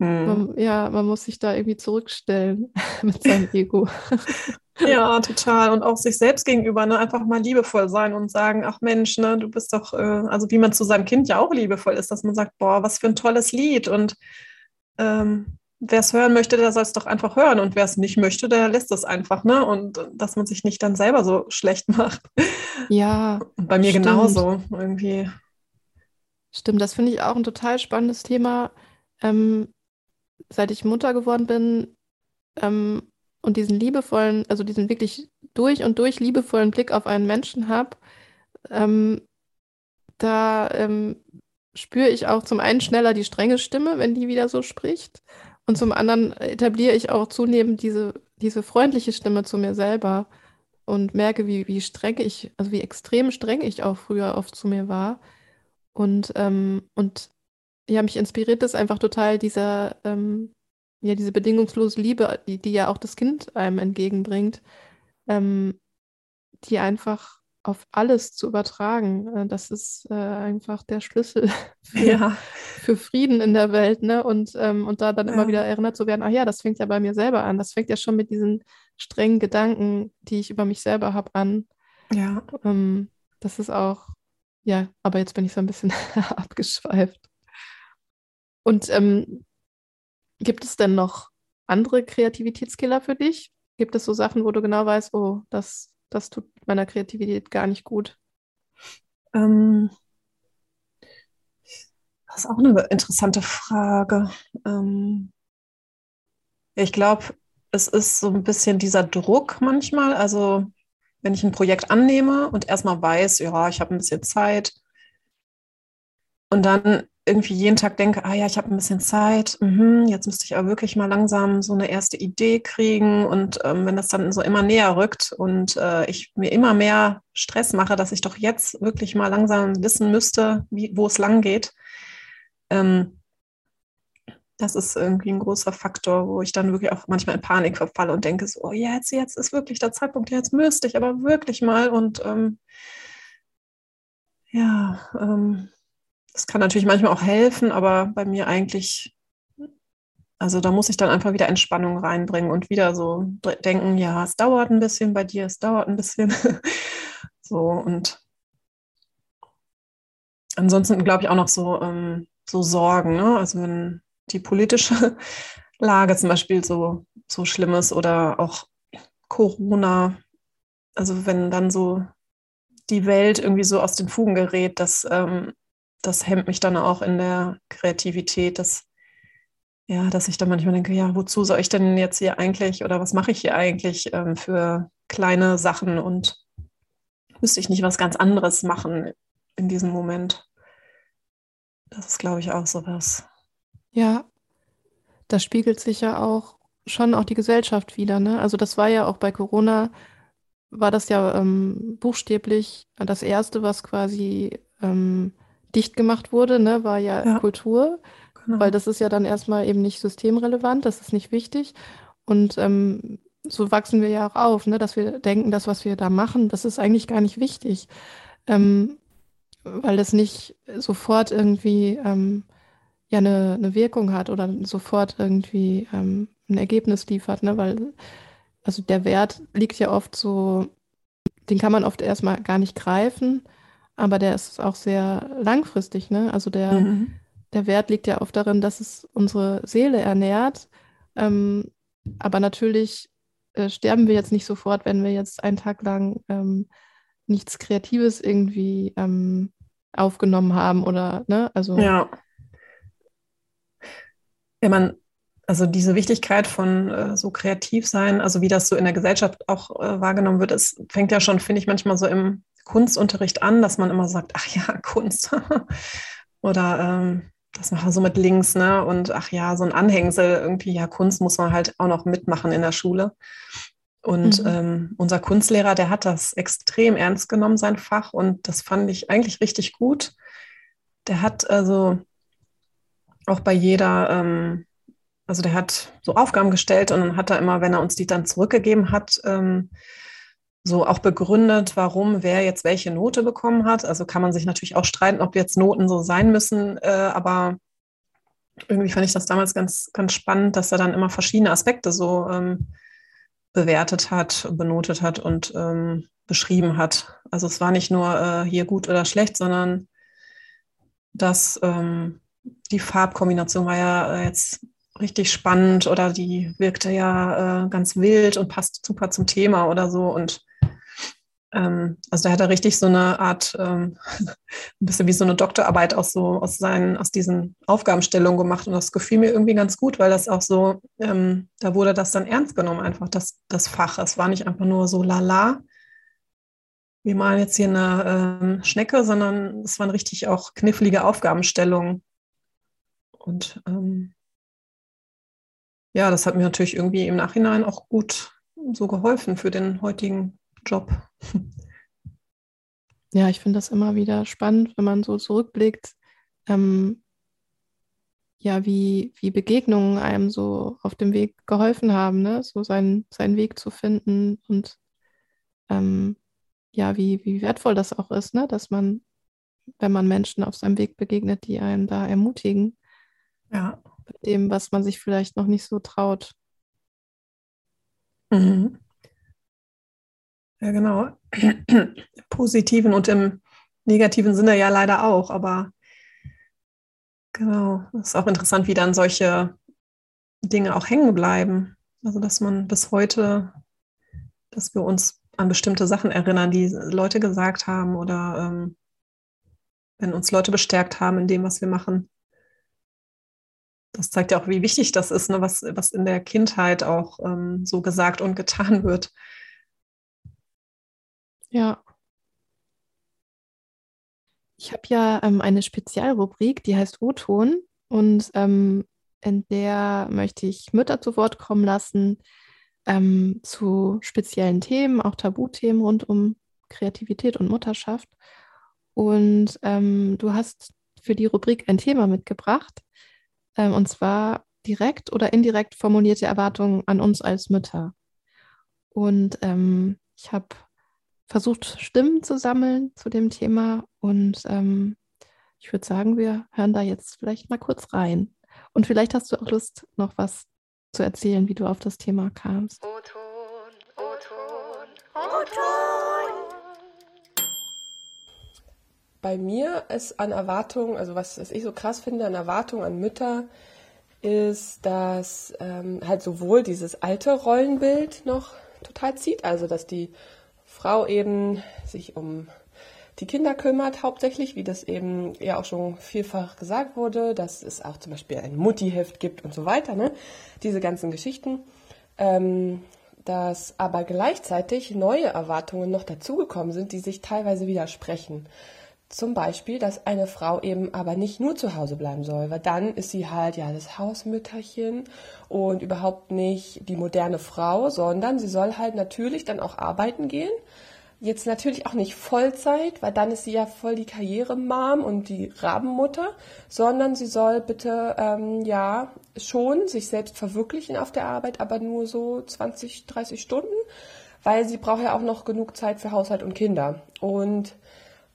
Hm. man, ja, man muss sich da irgendwie zurückstellen mit seinem Ego. Ja, total. Und auch sich selbst gegenüber, ne, einfach mal liebevoll sein und sagen, ach Mensch, ne, du bist doch, äh, also wie man zu seinem Kind ja auch liebevoll ist, dass man sagt, boah, was für ein tolles Lied. Und ähm, wer es hören möchte, der soll es doch einfach hören. Und wer es nicht möchte, der lässt es einfach, ne? Und dass man sich nicht dann selber so schlecht macht. Ja, Und bei mir Stimmt. genauso irgendwie. Stimmt, das finde ich auch ein total spannendes Thema. Ähm, seit ich Mutter geworden bin ähm, und diesen liebevollen, also diesen wirklich durch und durch liebevollen Blick auf einen Menschen habe, ähm, da ähm, spüre ich auch zum einen schneller die strenge Stimme, wenn die wieder so spricht, und zum anderen etabliere ich auch zunehmend diese, diese freundliche Stimme zu mir selber und merke, wie, wie streng ich, also wie extrem streng ich auch früher oft zu mir war. Und, ähm, und ja, mich inspiriert das einfach total, dieser, ähm, ja, diese bedingungslose Liebe, die, die ja auch das Kind einem entgegenbringt, ähm, die einfach auf alles zu übertragen. Äh, Das ist äh, einfach der Schlüssel für, Ja, für Frieden in der Welt, ne? Und, ähm, und da dann immer Ja. wieder erinnert zu werden, ach ja, das fängt ja bei mir selber an. Das fängt ja schon mit diesen strengen Gedanken, die ich über mich selber habe, an. ja. Ähm, das ist auch, ja, aber jetzt bin ich so ein bisschen abgeschweift. Und ähm, gibt es denn noch andere Kreativitätskiller für dich? Gibt es so Sachen, wo du genau weißt, oh, das, das tut meiner Kreativität gar nicht gut? Ähm, das ist auch eine interessante Frage. Ähm, ich glaube, es ist so ein bisschen dieser Druck manchmal. Also, wenn ich ein Projekt annehme und erstmal weiß, ja, ich habe ein bisschen Zeit und dann irgendwie jeden Tag denke, ah ja, ich habe ein bisschen Zeit, mhm, jetzt müsste ich aber wirklich mal langsam so eine erste Idee kriegen. Und ähm, wenn das dann so immer näher rückt und äh, ich mir immer mehr Stress mache, dass ich doch jetzt wirklich mal langsam wissen müsste, wo es lang geht, ähm, das ist irgendwie ein großer Faktor, wo ich dann wirklich auch manchmal in Panik verfalle und denke so, oh, jetzt, jetzt ist wirklich der Zeitpunkt, jetzt müsste ich aber wirklich mal. Und ähm, ja, ähm, das kann natürlich manchmal auch helfen, aber bei mir eigentlich, also da muss ich dann einfach wieder Entspannung reinbringen und wieder so denken, ja, es dauert ein bisschen bei dir, es dauert ein bisschen. so und ansonsten glaube ich auch noch so, ähm, so Sorgen, ne? Also wenn die politische Lage zum Beispiel so, so schlimm ist oder auch Corona, also wenn dann so die Welt irgendwie so aus den Fugen gerät, das, ähm, das hemmt mich dann auch in der Kreativität. Das, ja, dass ich dann manchmal denke, ja, wozu soll ich denn jetzt hier eigentlich oder was mache ich hier eigentlich ähm, für kleine Sachen und müsste ich nicht was ganz anderes machen in diesem Moment. Das ist, glaube ich, auch sowas. Ja, das spiegelt sich ja auch schon auch die Gesellschaft wieder, ne? Also das war ja auch bei Corona, war das ja ähm, buchstäblich das Erste, was quasi ähm, dicht gemacht wurde, ne? War ja, Ja. Kultur. Genau. weil das ist ja dann erstmal eben nicht systemrelevant, das ist nicht wichtig. Und ähm, so wachsen wir ja auch auf, ne? Dass wir denken, das, was wir da machen, das ist eigentlich gar nicht wichtig, ähm, weil das nicht sofort irgendwie ähm, ja eine, eine Wirkung hat oder sofort irgendwie ähm, ein Ergebnis liefert, ne? Weil also der Wert liegt ja oft so, den kann man oft erstmal gar nicht greifen, aber der ist auch sehr langfristig, ne? Also der Mhm. der Wert liegt ja oft darin, dass es unsere Seele ernährt. Ähm, aber natürlich äh, sterben wir jetzt nicht sofort, wenn wir jetzt einen Tag lang ähm, nichts Kreatives irgendwie ähm, aufgenommen haben oder, ne? Also, Ja. Ja, man, also diese Wichtigkeit von äh, so kreativ sein, also wie das so in der Gesellschaft auch äh, wahrgenommen wird, es fängt ja schon, finde ich, manchmal so im Kunstunterricht an, dass man immer sagt, ach ja, Kunst. Oder ähm, das machen wir so mit Links, ne? Und ach ja, so ein Anhängsel irgendwie, ja, Kunst muss man halt auch noch mitmachen in der Schule. Und Mhm. ähm, unser Kunstlehrer, der hat das extrem ernst genommen, sein Fach, und das fand ich eigentlich richtig gut. Der hat also auch bei jeder, ähm, also der hat so Aufgaben gestellt und dann hat er immer, wenn er uns die dann zurückgegeben hat, ähm, so auch begründet, warum wer jetzt welche Note bekommen hat. Also kann man sich natürlich auch streiten, ob jetzt Noten so sein müssen, äh, aber irgendwie fand ich das damals ganz, ganz spannend, dass er dann immer verschiedene Aspekte so ähm, bewertet hat, benotet hat und ähm, beschrieben hat. Also es war nicht nur äh, hier gut oder schlecht, sondern dass ähm, die Farbkombination war ja äh, jetzt richtig spannend oder die wirkte ja äh, ganz wild und passt super zum Thema oder so. Und also da hat er richtig so eine Art, ähm, ein bisschen wie so eine Doktorarbeit aus so aus seinen, aus diesen Aufgabenstellungen gemacht. Und das gefiel mir irgendwie ganz gut, weil das auch so, ähm, da wurde das dann ernst genommen, einfach das, das Fach. Es war nicht einfach nur so lala. Wir malen jetzt hier eine ähm, Schnecke, sondern es waren richtig auch knifflige Aufgabenstellungen. Und ähm, ja, das hat mir natürlich irgendwie im Nachhinein auch gut so geholfen für den heutigen Job. ja, ich finde das immer wieder spannend, wenn man so zurückblickt, ähm, ja, wie, wie Begegnungen einem so auf dem Weg geholfen haben, ne? So seinen, seinen Weg zu finden und ähm, ja, wie, wie wertvoll das auch ist, ne? Dass man, wenn man Menschen auf seinem Weg begegnet, die einen da ermutigen, Ja. mit dem, was man sich vielleicht noch nicht so traut. Mhm. Ja, genau. Im positiven und im negativen Sinne ja leider auch, aber genau, es ist auch interessant, wie dann solche Dinge auch hängen bleiben. Also, dass man bis heute, dass wir uns an bestimmte Sachen erinnern, die Leute gesagt haben oder ähm, wenn uns Leute bestärkt haben in dem, was wir machen. Das zeigt ja auch, wie wichtig das ist, ne, was, was in der Kindheit auch ähm, so gesagt und getan wird. Ja. Ich habe ja ähm, eine Spezialrubrik, die heißt O-Ton und ähm, in der möchte ich Mütter zu Wort kommen lassen ähm, zu speziellen Themen, auch Tabuthemen rund um Kreativität und Mutterschaft. Und ähm, du hast für die Rubrik ein Thema mitgebracht, ähm, und zwar direkt oder indirekt formulierte Erwartungen an uns als Mütter. Und ähm, ich habe versucht, Stimmen zu sammeln zu dem Thema. Und ähm, ich würde sagen, wir hören da jetzt vielleicht mal kurz rein. Und vielleicht hast du auch Lust, noch was zu erzählen, wie du auf das Thema kamst. O-Ton, O-Ton, O-Ton. Bei mir ist an Erwartungen, also was, was ich so krass finde an Erwartungen an Mütter, ist, dass ähm, halt sowohl dieses alte Rollenbild noch total zieht, also dass die Frau eben sich um die Kinder kümmert, hauptsächlich, wie das eben ja auch schon vielfach gesagt wurde, dass es auch zum Beispiel ein Muttiheft gibt und so weiter, ne? diese ganzen Geschichten. Ähm, dass aber gleichzeitig neue Erwartungen noch dazugekommen sind, die sich teilweise widersprechen. Zum Beispiel, dass eine Frau eben aber nicht nur zu Hause bleiben soll, weil dann ist sie halt ja das Hausmütterchen und überhaupt nicht die moderne Frau, sondern sie soll halt natürlich dann auch arbeiten gehen. Jetzt natürlich auch nicht Vollzeit, weil dann ist sie ja voll die Karrieremam und die Rabenmutter, sondern sie soll bitte ähm, ja schon sich selbst verwirklichen auf der Arbeit, aber nur so 20, 30 Stunden, weil sie braucht ja auch noch genug Zeit für Haushalt und Kinder. Und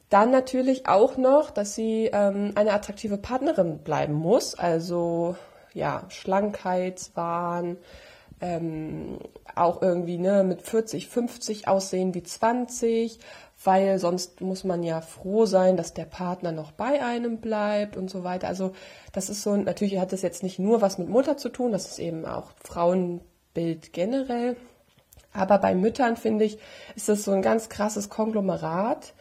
dann natürlich auch noch, dass sie ähm, eine attraktive Partnerin bleiben muss, also ja, Schlankheitswahn, ähm, auch irgendwie ne, mit 40, 50 aussehen wie 20, weil sonst muss man ja froh sein, dass der Partner noch bei einem bleibt und so weiter. Also das ist so, natürlich hat das jetzt nicht nur was mit Mutter zu tun, das ist eben auch Frauenbild generell. Aber bei Müttern, finde ich, ist das so ein ganz krasses Konglomerat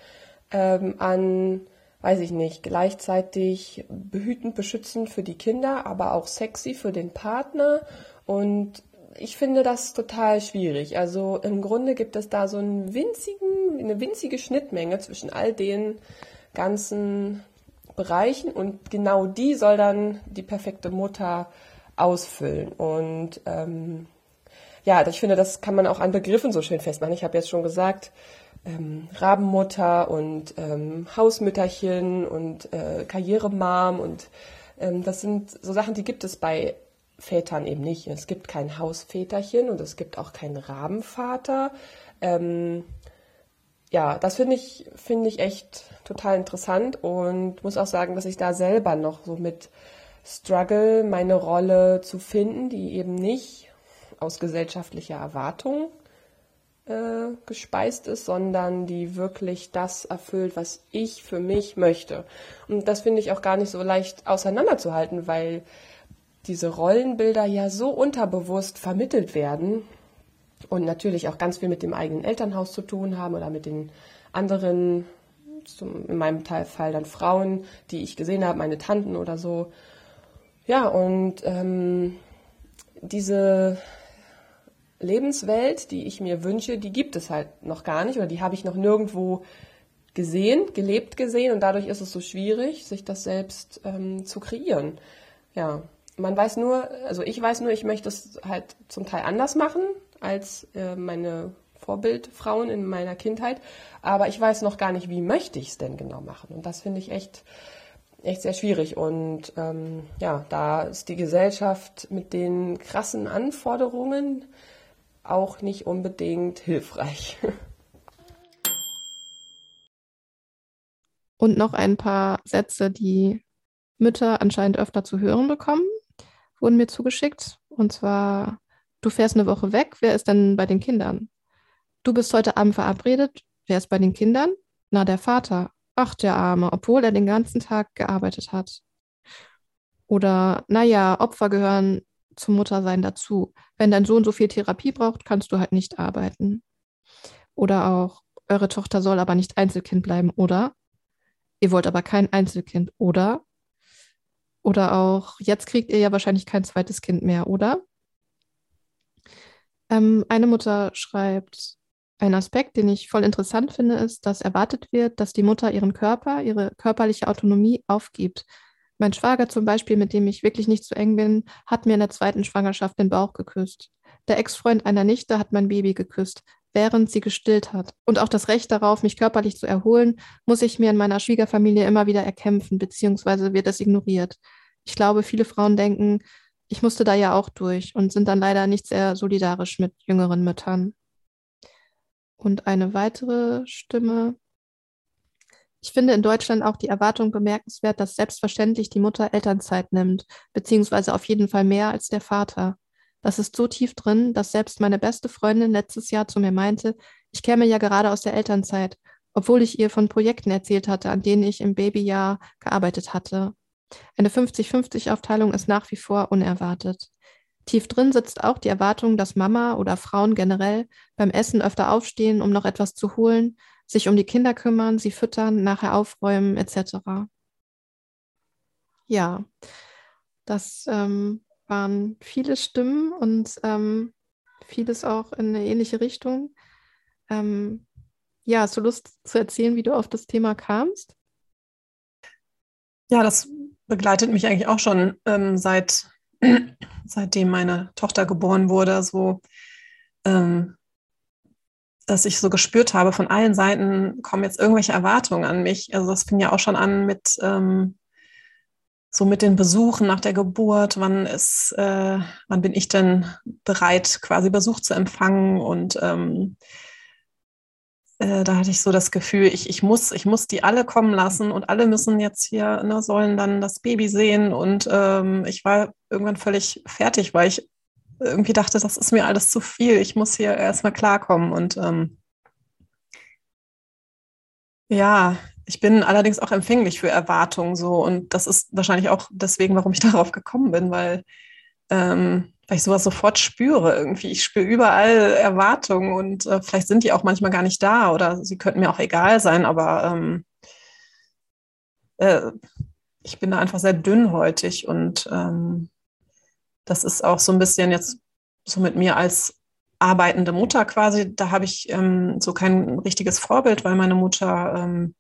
ähm, an, weiß ich nicht, gleichzeitig behütend, beschützend für die Kinder, aber auch sexy für den Partner. Und ich finde das total schwierig. Also im Grunde gibt es da so einen winzigen, eine winzige Schnittmenge zwischen all den ganzen Bereichen und genau die soll dann die perfekte Mutter ausfüllen. Und ähm, ja, ich finde, das kann man auch an Begriffen so schön festmachen. Ich habe jetzt schon gesagt, ähm, Rabenmutter und ähm, Hausmütterchen und äh, Karrieremam und ähm, das sind so Sachen, die gibt es bei Vätern eben nicht. Es gibt kein Hausväterchen und es gibt auch keinen Rabenvater. Ähm, ja, das finde ich, finde ich echt total interessant und muss auch sagen, dass ich da selber noch so mit struggle, meine Rolle zu finden, die eben nicht aus gesellschaftlicher Erwartung äh, gespeist ist, sondern die wirklich das erfüllt, was ich für mich möchte. Und das finde ich auch gar nicht so leicht auseinanderzuhalten, weil diese Rollenbilder ja so unterbewusst vermittelt werden und natürlich auch ganz viel mit dem eigenen Elternhaus zu tun haben oder mit den anderen, in meinem Fall dann Frauen, die ich gesehen habe, meine Tanten oder so. Ja, und ähm, diese Lebenswelt, die ich mir wünsche, die gibt es halt noch gar nicht oder die habe ich noch nirgendwo gesehen, gelebt gesehen und dadurch ist es so schwierig, sich das selbst ähm, zu kreieren. Ja, man weiß nur, also ich weiß nur, ich möchte es halt zum Teil anders machen als äh, meine Vorbildfrauen in meiner Kindheit, aber ich weiß noch gar nicht, wie möchte ich es denn genau machen und das finde ich echt echt sehr schwierig. Und ähm, ja, da ist die Gesellschaft mit den krassen Anforderungen auch nicht unbedingt hilfreich. Und noch ein paar Sätze, die Mütter anscheinend öfter zu hören bekommen, wurden mir zugeschickt. Und zwar, du fährst eine Woche weg, wer ist denn bei den Kindern? Du bist heute Abend verabredet, wer ist bei den Kindern? Na, der Vater. Ach, der Arme, obwohl er den ganzen Tag gearbeitet hat. Oder, naja, Opfer gehören zum Muttersein dazu. Wenn dein Sohn so viel Therapie braucht, kannst du halt nicht arbeiten. Oder auch, eure Tochter soll aber nicht Einzelkind bleiben, oder? Ihr wollt aber kein Einzelkind, oder? Oder auch, jetzt kriegt ihr ja wahrscheinlich kein zweites Kind mehr, oder? Ähm, eine Mutter schreibt, ein Aspekt, den ich voll interessant finde, ist, dass erwartet wird, dass die Mutter ihren Körper, ihre körperliche Autonomie aufgibt, mein Schwager zum Beispiel, mit dem ich wirklich nicht so eng bin, hat mir in der zweiten Schwangerschaft den Bauch geküsst. Der Ex-Freund einer Nichte hat mein Baby geküsst, während sie gestillt hat. Und auch das Recht darauf, mich körperlich zu erholen, muss ich mir in meiner Schwiegerfamilie immer wieder erkämpfen, beziehungsweise wird es ignoriert. Ich glaube, viele Frauen denken, ich musste da ja auch durch und sind dann leider nicht sehr solidarisch mit jüngeren Müttern. Und eine weitere Stimme ich finde in Deutschland auch die Erwartung bemerkenswert, dass selbstverständlich die Mutter Elternzeit nimmt, beziehungsweise auf jeden Fall mehr als der Vater. Das ist so tief drin, dass selbst meine beste Freundin letztes Jahr zu mir meinte, ich käme ja gerade aus der Elternzeit, obwohl ich ihr von Projekten erzählt hatte, an denen ich im Babyjahr gearbeitet hatte. Eine 50-50-Aufteilung ist nach wie vor unerwartet. Tief drin sitzt auch die Erwartung, dass Mama oder Frauen generell beim Essen öfter aufstehen, um noch etwas zu holen, sich um die Kinder kümmern, sie füttern, nachher aufräumen etc. Ja, das ähm, waren viele Stimmen und ähm, vieles auch in eine ähnliche Richtung. Ähm, ja, hast du Lust zu erzählen, wie du auf das Thema kamst? Ja, das begleitet mich eigentlich auch schon ähm, seit seitdem meine Tochter geboren wurde, so ähm, dass ich so gespürt habe, von allen Seiten kommen jetzt irgendwelche Erwartungen an mich. Also das fing ja auch schon an mit ähm, so mit den Besuchen nach der Geburt, wann ist, äh, wann bin ich denn bereit, quasi Besuch zu empfangen? Und ähm, äh, da hatte ich so das Gefühl, ich, ich, muss, ich muss die alle kommen lassen und alle müssen jetzt hier, ne, sollen dann das Baby sehen. Und ähm, ich war irgendwann völlig fertig, weil ich irgendwie dachte, das ist mir alles zu viel. Ich muss hier erstmal klarkommen. Und ähm, ja, ich bin allerdings auch empfänglich für Erwartungen so und das ist wahrscheinlich auch deswegen, warum ich darauf gekommen bin, weil, ähm, weil ich sowas sofort spüre irgendwie. Ich spüre überall Erwartungen und äh, vielleicht sind die auch manchmal gar nicht da oder sie könnten mir auch egal sein, aber ähm, äh, ich bin da einfach sehr dünnhäutig und ähm, das ist auch so ein bisschen jetzt so mit mir als arbeitende Mutter quasi. Da habe ich ähm, so kein richtiges Vorbild, weil meine Mutter ähm,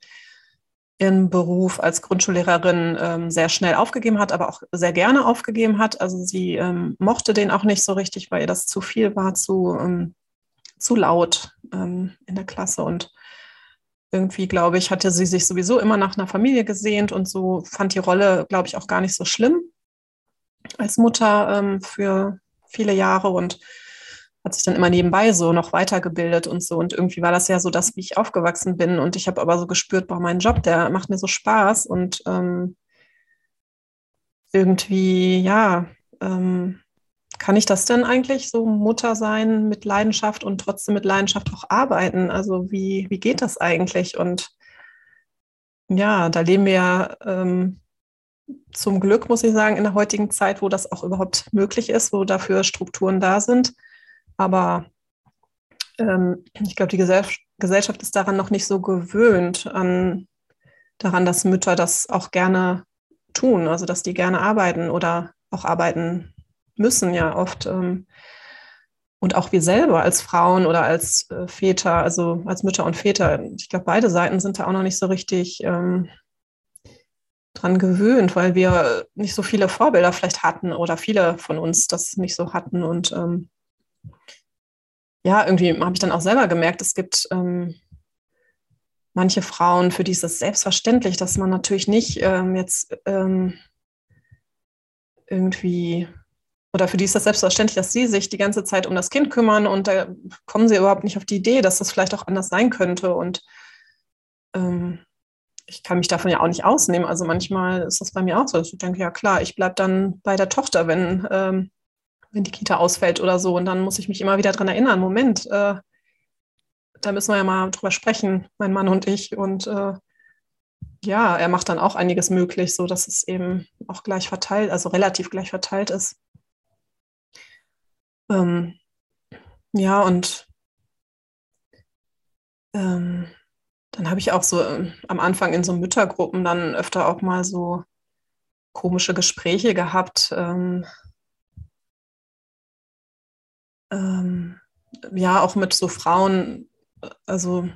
ihren Beruf als Grundschullehrerin ähm, sehr schnell aufgegeben hat, aber auch sehr gerne aufgegeben hat. Also sie ähm, mochte den auch nicht so richtig, weil ihr das zu viel war, zu, ähm, zu laut ähm, in der Klasse. Und irgendwie, glaube ich, hatte sie sich sowieso immer nach einer Familie gesehnt und so fand die Rolle, glaube ich, auch gar nicht so schlimm als Mutter ähm, für viele Jahre und hat sich dann immer nebenbei so noch weitergebildet und so. Und irgendwie war das ja so das, wie ich aufgewachsen bin. Und ich habe aber so gespürt, boah, mein Job, der macht mir so Spaß. Und ähm, irgendwie, ja, ähm, kann ich das denn eigentlich so Mutter sein mit Leidenschaft und trotzdem mit Leidenschaft auch arbeiten? Also wie, wie geht das eigentlich? Und ja, da leben wir ja ähm, zum Glück, muss ich sagen, in der heutigen Zeit, wo das auch überhaupt möglich ist, wo dafür Strukturen da sind. Aber ähm, ich glaube, die Gesell Gesellschaft ist daran noch nicht so gewöhnt, an, daran, dass Mütter das auch gerne tun, also dass die gerne arbeiten oder auch arbeiten müssen, ja oft. Ähm, und auch wir selber als Frauen oder als äh, Väter, also als Mütter und Väter, ich glaube, beide Seiten sind da auch noch nicht so richtig ähm, dran gewöhnt, weil wir nicht so viele Vorbilder vielleicht hatten oder viele von uns das nicht so hatten. Und ähm, ja, irgendwie habe ich dann auch selber gemerkt, es gibt ähm, manche Frauen, für die ist es selbstverständlich, dass man natürlich nicht ähm, jetzt ähm, irgendwie, oder für die ist das selbstverständlich, dass sie sich die ganze Zeit um das Kind kümmern und da kommen sie überhaupt nicht auf die Idee, dass das vielleicht auch anders sein könnte. Und ähm, ich kann mich davon ja auch nicht ausnehmen. Also manchmal ist das bei mir auch so, dass ich denke, ja klar, ich bleibe dann bei der Tochter, wenn ähm, wenn die Kita ausfällt oder so. Und dann muss ich mich immer wieder daran erinnern, Moment, äh, da müssen wir ja mal drüber sprechen, mein Mann und ich. Und äh, ja, er macht dann auch einiges möglich, so dass es eben auch gleich verteilt, also relativ gleich verteilt ist. Ähm, ja, und ähm, dann habe ich auch so äh, am Anfang in so Müttergruppen dann öfter auch mal so komische Gespräche gehabt. Ähm, ähm, ja auch mit so Frauen, also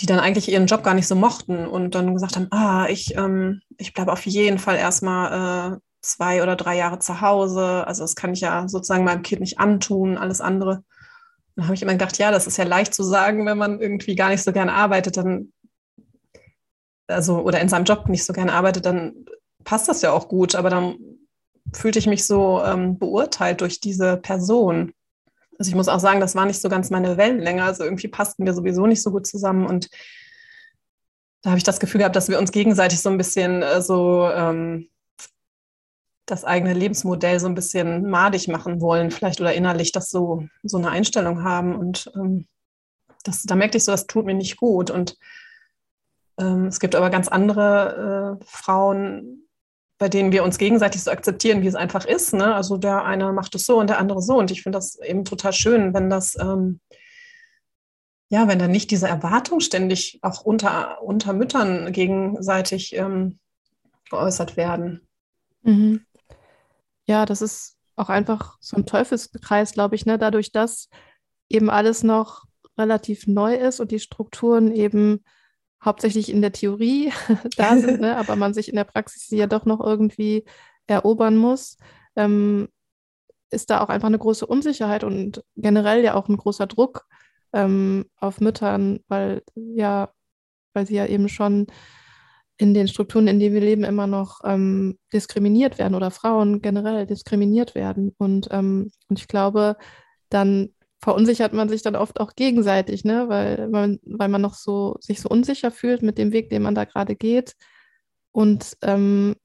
die dann eigentlich ihren Job gar nicht so mochten und dann gesagt haben, ah, ich, ähm, ich bleibe auf jeden Fall erstmal äh, zwei oder drei Jahre zu Hause. Also das kann ich ja sozusagen meinem Kind nicht antun, alles andere. Dann habe ich immer gedacht, ja, das ist ja leicht zu sagen, wenn man irgendwie gar nicht so gerne arbeitet, dann, also, oder in seinem Job nicht so gerne arbeitet, dann passt das ja auch gut, aber dann fühlte ich mich so ähm, beurteilt durch diese Person. Also ich muss auch sagen, das war nicht so ganz meine Wellenlänge. Also irgendwie passten wir sowieso nicht so gut zusammen. Und da habe ich das Gefühl gehabt, dass wir uns gegenseitig so ein bisschen äh, so ähm, das eigene Lebensmodell so ein bisschen madig machen wollen, vielleicht oder innerlich das so, so eine Einstellung haben. Und ähm, das, da merkte ich so, das tut mir nicht gut. Und ähm, es gibt aber ganz andere äh, Frauen, bei denen wir uns gegenseitig so akzeptieren, wie es einfach ist. Ne? Also der eine macht es so und der andere so. Und ich finde das eben total schön, wenn das, ähm, ja, wenn dann nicht diese Erwartung ständig auch unter, unter Müttern gegenseitig ähm, geäußert werden. Mhm. Ja, das ist auch einfach so ein Teufelskreis, glaube ich, ne? Dadurch, dass eben alles noch relativ neu ist und die Strukturen eben hauptsächlich in der Theorie da sind, ne? aber man sich in der Praxis ja doch noch irgendwie erobern muss, ähm, ist da auch einfach eine große Unsicherheit und generell ja auch ein großer Druck ähm, auf Müttern, weil ja, weil sie ja eben schon in den Strukturen, in denen wir leben, immer noch ähm, diskriminiert werden oder Frauen generell diskriminiert werden. Und, ähm, und ich glaube, dann verunsichert man sich dann oft auch gegenseitig, ne? weil, man, weil man noch so sich so unsicher fühlt mit dem Weg, den man da gerade geht. Und, ähm,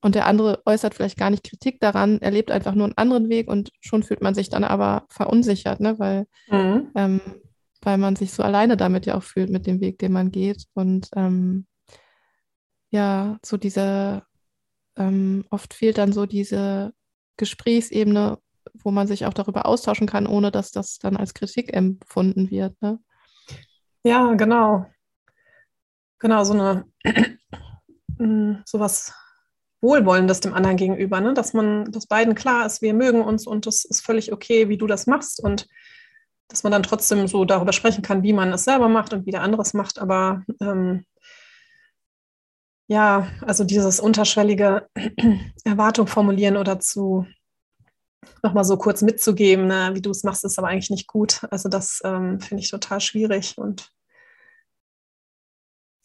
und der andere äußert vielleicht gar nicht Kritik daran, er lebt einfach nur einen anderen Weg und schon fühlt man sich dann aber verunsichert, ne? weil, mhm. ähm, weil man sich so alleine damit ja auch fühlt mit dem Weg, den man geht. Und ähm, ja, so diese, ähm, oft fehlt dann so diese Gesprächsebene, wo man sich auch darüber austauschen kann, ohne dass das dann als Kritik empfunden wird. Ne? Ja, genau. Genau, so eine mm, sowas Wohlwollendes dem anderen gegenüber, ne? dass man, dass beiden klar ist, wir mögen uns und es ist völlig okay, wie du das machst und dass man dann trotzdem so darüber sprechen kann, wie man es selber macht und wie der andere es macht, aber ähm, ja, also dieses unterschwellige Erwartung formulieren oder zu nochmal so kurz mitzugeben, ne, wie du es machst, ist aber eigentlich nicht gut. Also das ähm, finde ich total schwierig und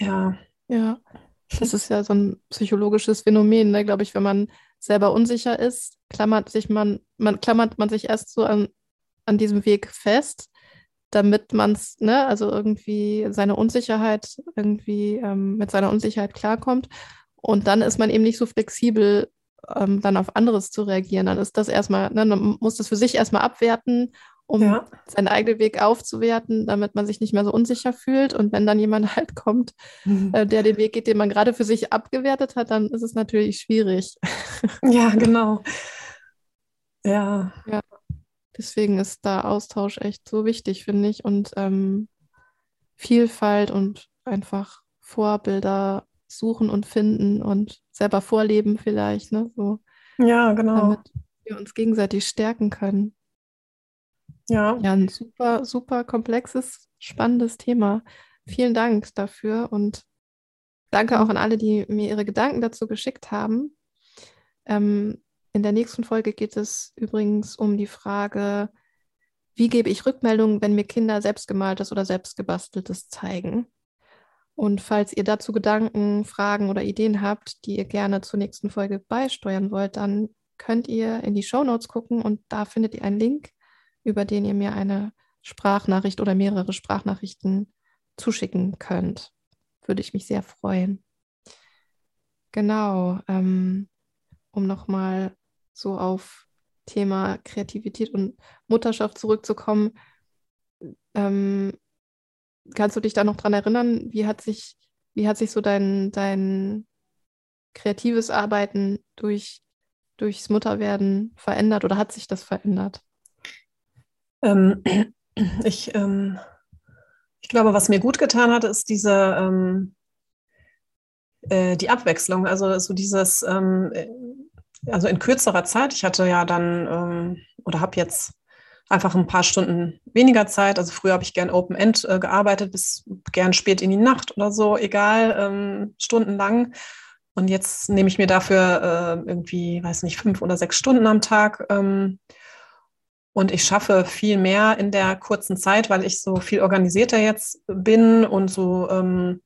ja. Ja, das ist ja so ein psychologisches Phänomen, ne, glaube ich, wenn man selber unsicher ist, klammert sich man, man klammert man sich erst so an, an diesem Weg fest damit man es, ne, also irgendwie seine Unsicherheit, irgendwie ähm, mit seiner Unsicherheit klarkommt. Und dann ist man eben nicht so flexibel, ähm, dann auf anderes zu reagieren. Dann ist das erstmal, ne, man muss das für sich erstmal abwerten, um ja. seinen eigenen Weg aufzuwerten, damit man sich nicht mehr so unsicher fühlt. Und wenn dann jemand halt kommt, mhm. äh, der den Weg geht, den man gerade für sich abgewertet hat, dann ist es natürlich schwierig. Ja, genau. Ja. ja. Deswegen ist da Austausch echt so wichtig, finde ich. Und ähm, Vielfalt und einfach Vorbilder suchen und finden und selber vorleben vielleicht, ne? So, ja, genau. Damit wir uns gegenseitig stärken können. Ja. Ja, ein super, super komplexes, spannendes Thema. Vielen Dank dafür und danke auch an alle, die mir ihre Gedanken dazu geschickt haben. Ähm, in der nächsten Folge geht es übrigens um die Frage, wie gebe ich Rückmeldungen, wenn mir Kinder selbstgemaltes oder selbstgebasteltes zeigen? Und falls ihr dazu Gedanken, Fragen oder Ideen habt, die ihr gerne zur nächsten Folge beisteuern wollt, dann könnt ihr in die Show Notes gucken und da findet ihr einen Link, über den ihr mir eine Sprachnachricht oder mehrere Sprachnachrichten zuschicken könnt. Würde ich mich sehr freuen. Genau, ähm, um nochmal so auf Thema Kreativität und Mutterschaft zurückzukommen. Ähm, kannst du dich da noch dran erinnern? Wie hat sich, wie hat sich so dein, dein kreatives Arbeiten durch, durchs Mutterwerden verändert oder hat sich das verändert? Ähm, ich, ähm, ich glaube, was mir gut getan hat, ist diese ähm, äh, die Abwechslung. Also so dieses ähm, also in kürzerer Zeit. Ich hatte ja dann ähm, oder habe jetzt einfach ein paar Stunden weniger Zeit. Also früher habe ich gern Open End äh, gearbeitet, bis gern spät in die Nacht oder so, egal, ähm, stundenlang. Und jetzt nehme ich mir dafür äh, irgendwie, weiß nicht, fünf oder sechs Stunden am Tag. Ähm, und ich schaffe viel mehr in der kurzen Zeit, weil ich so viel organisierter jetzt bin und so ähm,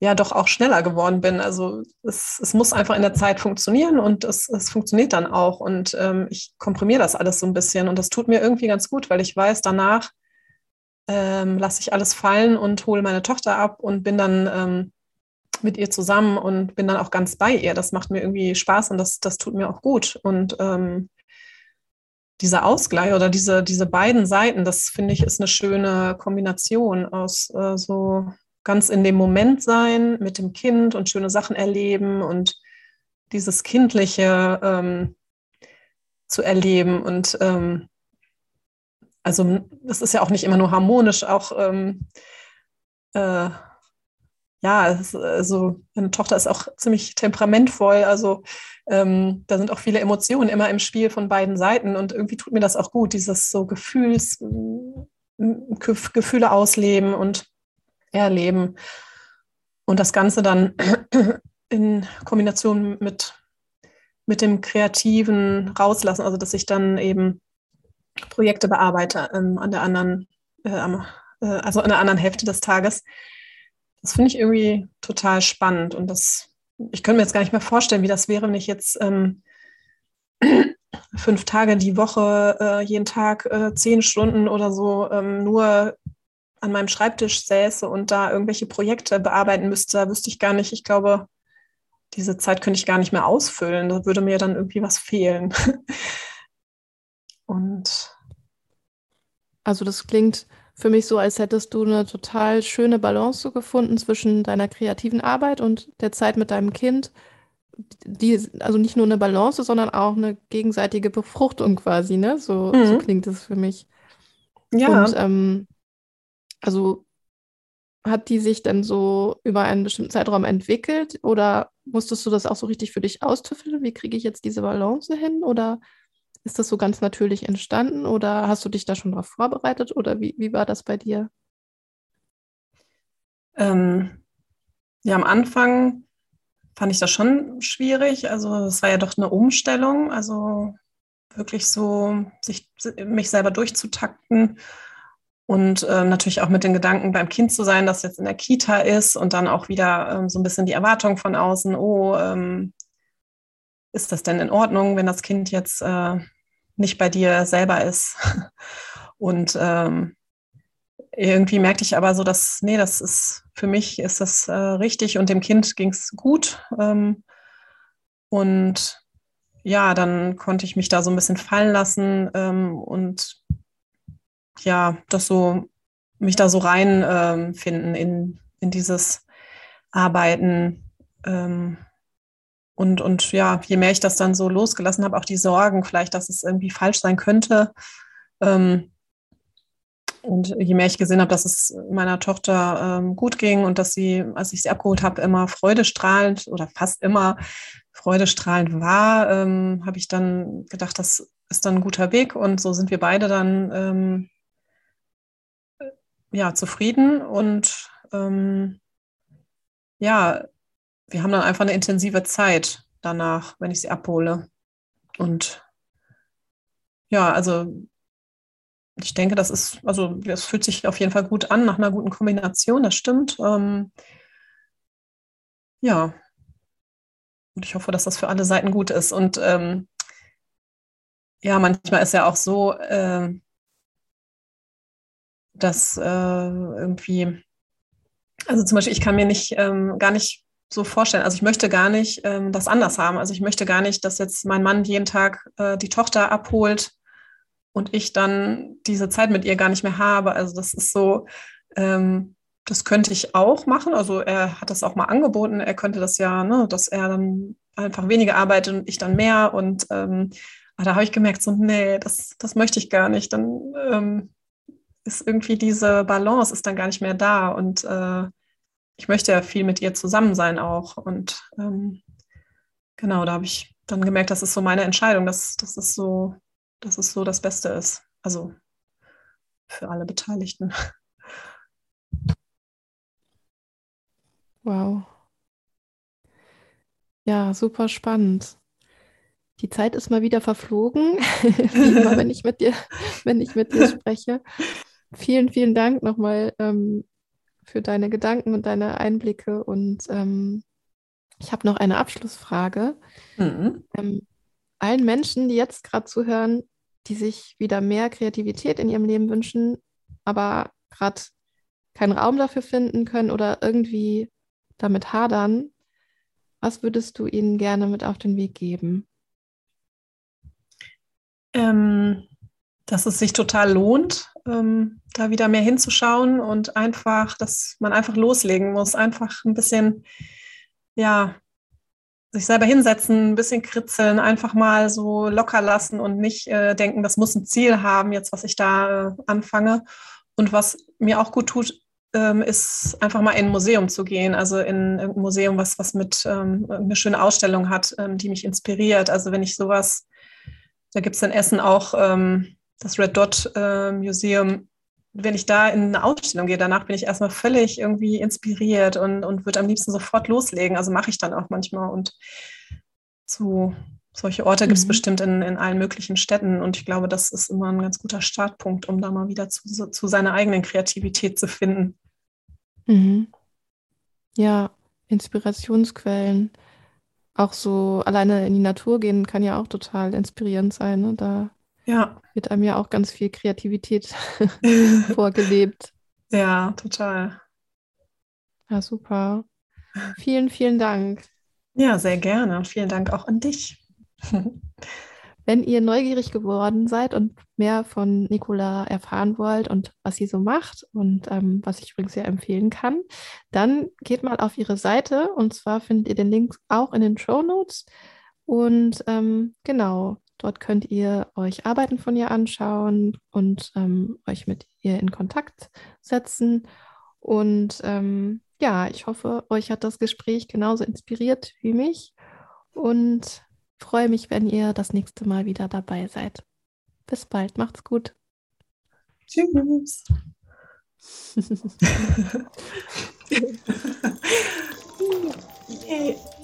ja doch auch schneller geworden bin. Also es, es muss einfach in der Zeit funktionieren und es, es funktioniert dann auch. Und ähm, ich komprimiere das alles so ein bisschen und das tut mir irgendwie ganz gut, weil ich weiß, danach ähm, lasse ich alles fallen und hole meine Tochter ab und bin dann ähm, mit ihr zusammen und bin dann auch ganz bei ihr. Das macht mir irgendwie Spaß und das, das tut mir auch gut. Und ähm, dieser Ausgleich oder diese, diese beiden Seiten, das finde ich, ist eine schöne Kombination aus äh, so ganz in dem Moment sein mit dem Kind und schöne Sachen erleben und dieses Kindliche ähm, zu erleben. Und ähm, also das ist ja auch nicht immer nur harmonisch, auch ähm, äh, ja, ist, also meine Tochter ist auch ziemlich temperamentvoll, also ähm, da sind auch viele Emotionen immer im Spiel von beiden Seiten und irgendwie tut mir das auch gut, dieses so Gefühls, Gefühle ausleben und erleben und das Ganze dann in Kombination mit, mit dem Kreativen rauslassen, also dass ich dann eben Projekte bearbeite ähm, an der anderen, äh, äh, also an der anderen Hälfte des Tages. Das finde ich irgendwie total spannend und das, ich könnte mir jetzt gar nicht mehr vorstellen, wie das wäre, wenn ich jetzt ähm, fünf Tage die Woche, äh, jeden Tag äh, zehn Stunden oder so ähm, nur an meinem Schreibtisch säße und da irgendwelche Projekte bearbeiten müsste, da wüsste ich gar nicht, ich glaube, diese Zeit könnte ich gar nicht mehr ausfüllen. Da würde mir dann irgendwie was fehlen. Und also das klingt für mich so, als hättest du eine total schöne Balance gefunden zwischen deiner kreativen Arbeit und der Zeit mit deinem Kind. Die, also nicht nur eine Balance, sondern auch eine gegenseitige Befruchtung quasi, ne? So, mhm. so klingt es für mich. Ja. Und ähm, also hat die sich denn so über einen bestimmten Zeitraum entwickelt oder musstest du das auch so richtig für dich austüffeln? Wie kriege ich jetzt diese Balance hin? Oder ist das so ganz natürlich entstanden oder hast du dich da schon darauf vorbereitet oder wie, wie war das bei dir? Ähm, ja, am Anfang fand ich das schon schwierig. Also es war ja doch eine Umstellung, also wirklich so sich, mich selber durchzutakten und äh, natürlich auch mit den Gedanken beim Kind zu sein, das jetzt in der Kita ist und dann auch wieder ähm, so ein bisschen die Erwartung von außen, oh, ähm, ist das denn in Ordnung, wenn das Kind jetzt äh, nicht bei dir selber ist. Und ähm, irgendwie merkte ich aber so, dass, nee, das ist für mich ist das äh, richtig und dem Kind ging es gut. Ähm, und ja, dann konnte ich mich da so ein bisschen fallen lassen ähm, und ja, das so, mich da so reinfinden ähm, in, in dieses Arbeiten. Ähm, und, und ja, je mehr ich das dann so losgelassen habe, auch die Sorgen vielleicht, dass es irgendwie falsch sein könnte. Ähm, und je mehr ich gesehen habe, dass es meiner Tochter ähm, gut ging und dass sie, als ich sie abgeholt habe, immer freudestrahlend oder fast immer freudestrahlend war, ähm, habe ich dann gedacht, das ist dann ein guter Weg. Und so sind wir beide dann ähm, ja, zufrieden und ähm, ja, wir haben dann einfach eine intensive Zeit danach, wenn ich sie abhole. Und ja, also ich denke, das ist, also es fühlt sich auf jeden Fall gut an, nach einer guten Kombination, das stimmt. Ähm, ja. Und ich hoffe, dass das für alle Seiten gut ist. Und ähm, ja, manchmal ist ja auch so, äh, dass äh, irgendwie, also zum Beispiel, ich kann mir nicht ähm, gar nicht so vorstellen. Also ich möchte gar nicht ähm, das anders haben. Also ich möchte gar nicht, dass jetzt mein Mann jeden Tag äh, die Tochter abholt und ich dann diese Zeit mit ihr gar nicht mehr habe. Also das ist so, ähm, das könnte ich auch machen. Also er hat das auch mal angeboten. Er könnte das ja, ne, dass er dann einfach weniger arbeitet und ich dann mehr. Und ähm, da habe ich gemerkt, so, nee, das, das möchte ich gar nicht. Dann ähm, ist irgendwie diese Balance ist dann gar nicht mehr da. Und äh, ich möchte ja viel mit ihr zusammen sein auch. Und ähm, genau, da habe ich dann gemerkt, das ist so meine Entscheidung, dass, dass, es so, dass es so das Beste ist. Also für alle Beteiligten. Wow. Ja, super spannend. Die Zeit ist mal wieder verflogen, immer, wenn ich mit dir, wenn ich mit dir spreche. Vielen, vielen Dank nochmal ähm, für deine Gedanken und deine Einblicke. Und ähm, ich habe noch eine Abschlussfrage. Mhm. Ähm, allen Menschen, die jetzt gerade zuhören, die sich wieder mehr Kreativität in ihrem Leben wünschen, aber gerade keinen Raum dafür finden können oder irgendwie damit hadern, was würdest du ihnen gerne mit auf den Weg geben? Ähm, dass es sich total lohnt, ähm, da wieder mehr hinzuschauen und einfach, dass man einfach loslegen muss, einfach ein bisschen, ja, sich selber hinsetzen, ein bisschen kritzeln, einfach mal so locker lassen und nicht äh, denken, das muss ein Ziel haben, jetzt was ich da äh, anfange. Und was mir auch gut tut, ähm, ist einfach mal in ein Museum zu gehen, also in ein Museum, was, was mit ähm, eine schöne Ausstellung hat, ähm, die mich inspiriert. Also wenn ich sowas, da gibt es in Essen auch ähm, das Red Dot äh, Museum, wenn ich da in eine Ausstellung gehe, danach bin ich erstmal völlig irgendwie inspiriert und, und würde am liebsten sofort loslegen. Also mache ich dann auch manchmal. Und zu solche Orte gibt es mhm. bestimmt in, in allen möglichen Städten. Und ich glaube, das ist immer ein ganz guter Startpunkt, um da mal wieder zu, zu seiner eigenen Kreativität zu finden. Mhm. Ja, Inspirationsquellen. Auch so alleine in die Natur gehen kann ja auch total inspirierend sein. Ne? Da ja. wird einem ja auch ganz viel Kreativität vorgelebt. Ja, total. Ja, super. Vielen, vielen Dank. Ja, sehr gerne. Vielen Dank auch an dich. Wenn ihr neugierig geworden seid und mehr von Nicola erfahren wollt und was sie so macht und ähm, was ich übrigens sehr empfehlen kann, dann geht mal auf ihre Seite und zwar findet ihr den Link auch in den Show Notes. Und ähm, genau, dort könnt ihr euch Arbeiten von ihr anschauen und ähm, euch mit ihr in Kontakt setzen. Und ähm, ja, ich hoffe, euch hat das Gespräch genauso inspiriert wie mich. Und freue mich, wenn ihr das nächste Mal wieder dabei seid. Bis bald, macht's gut. Tschüss.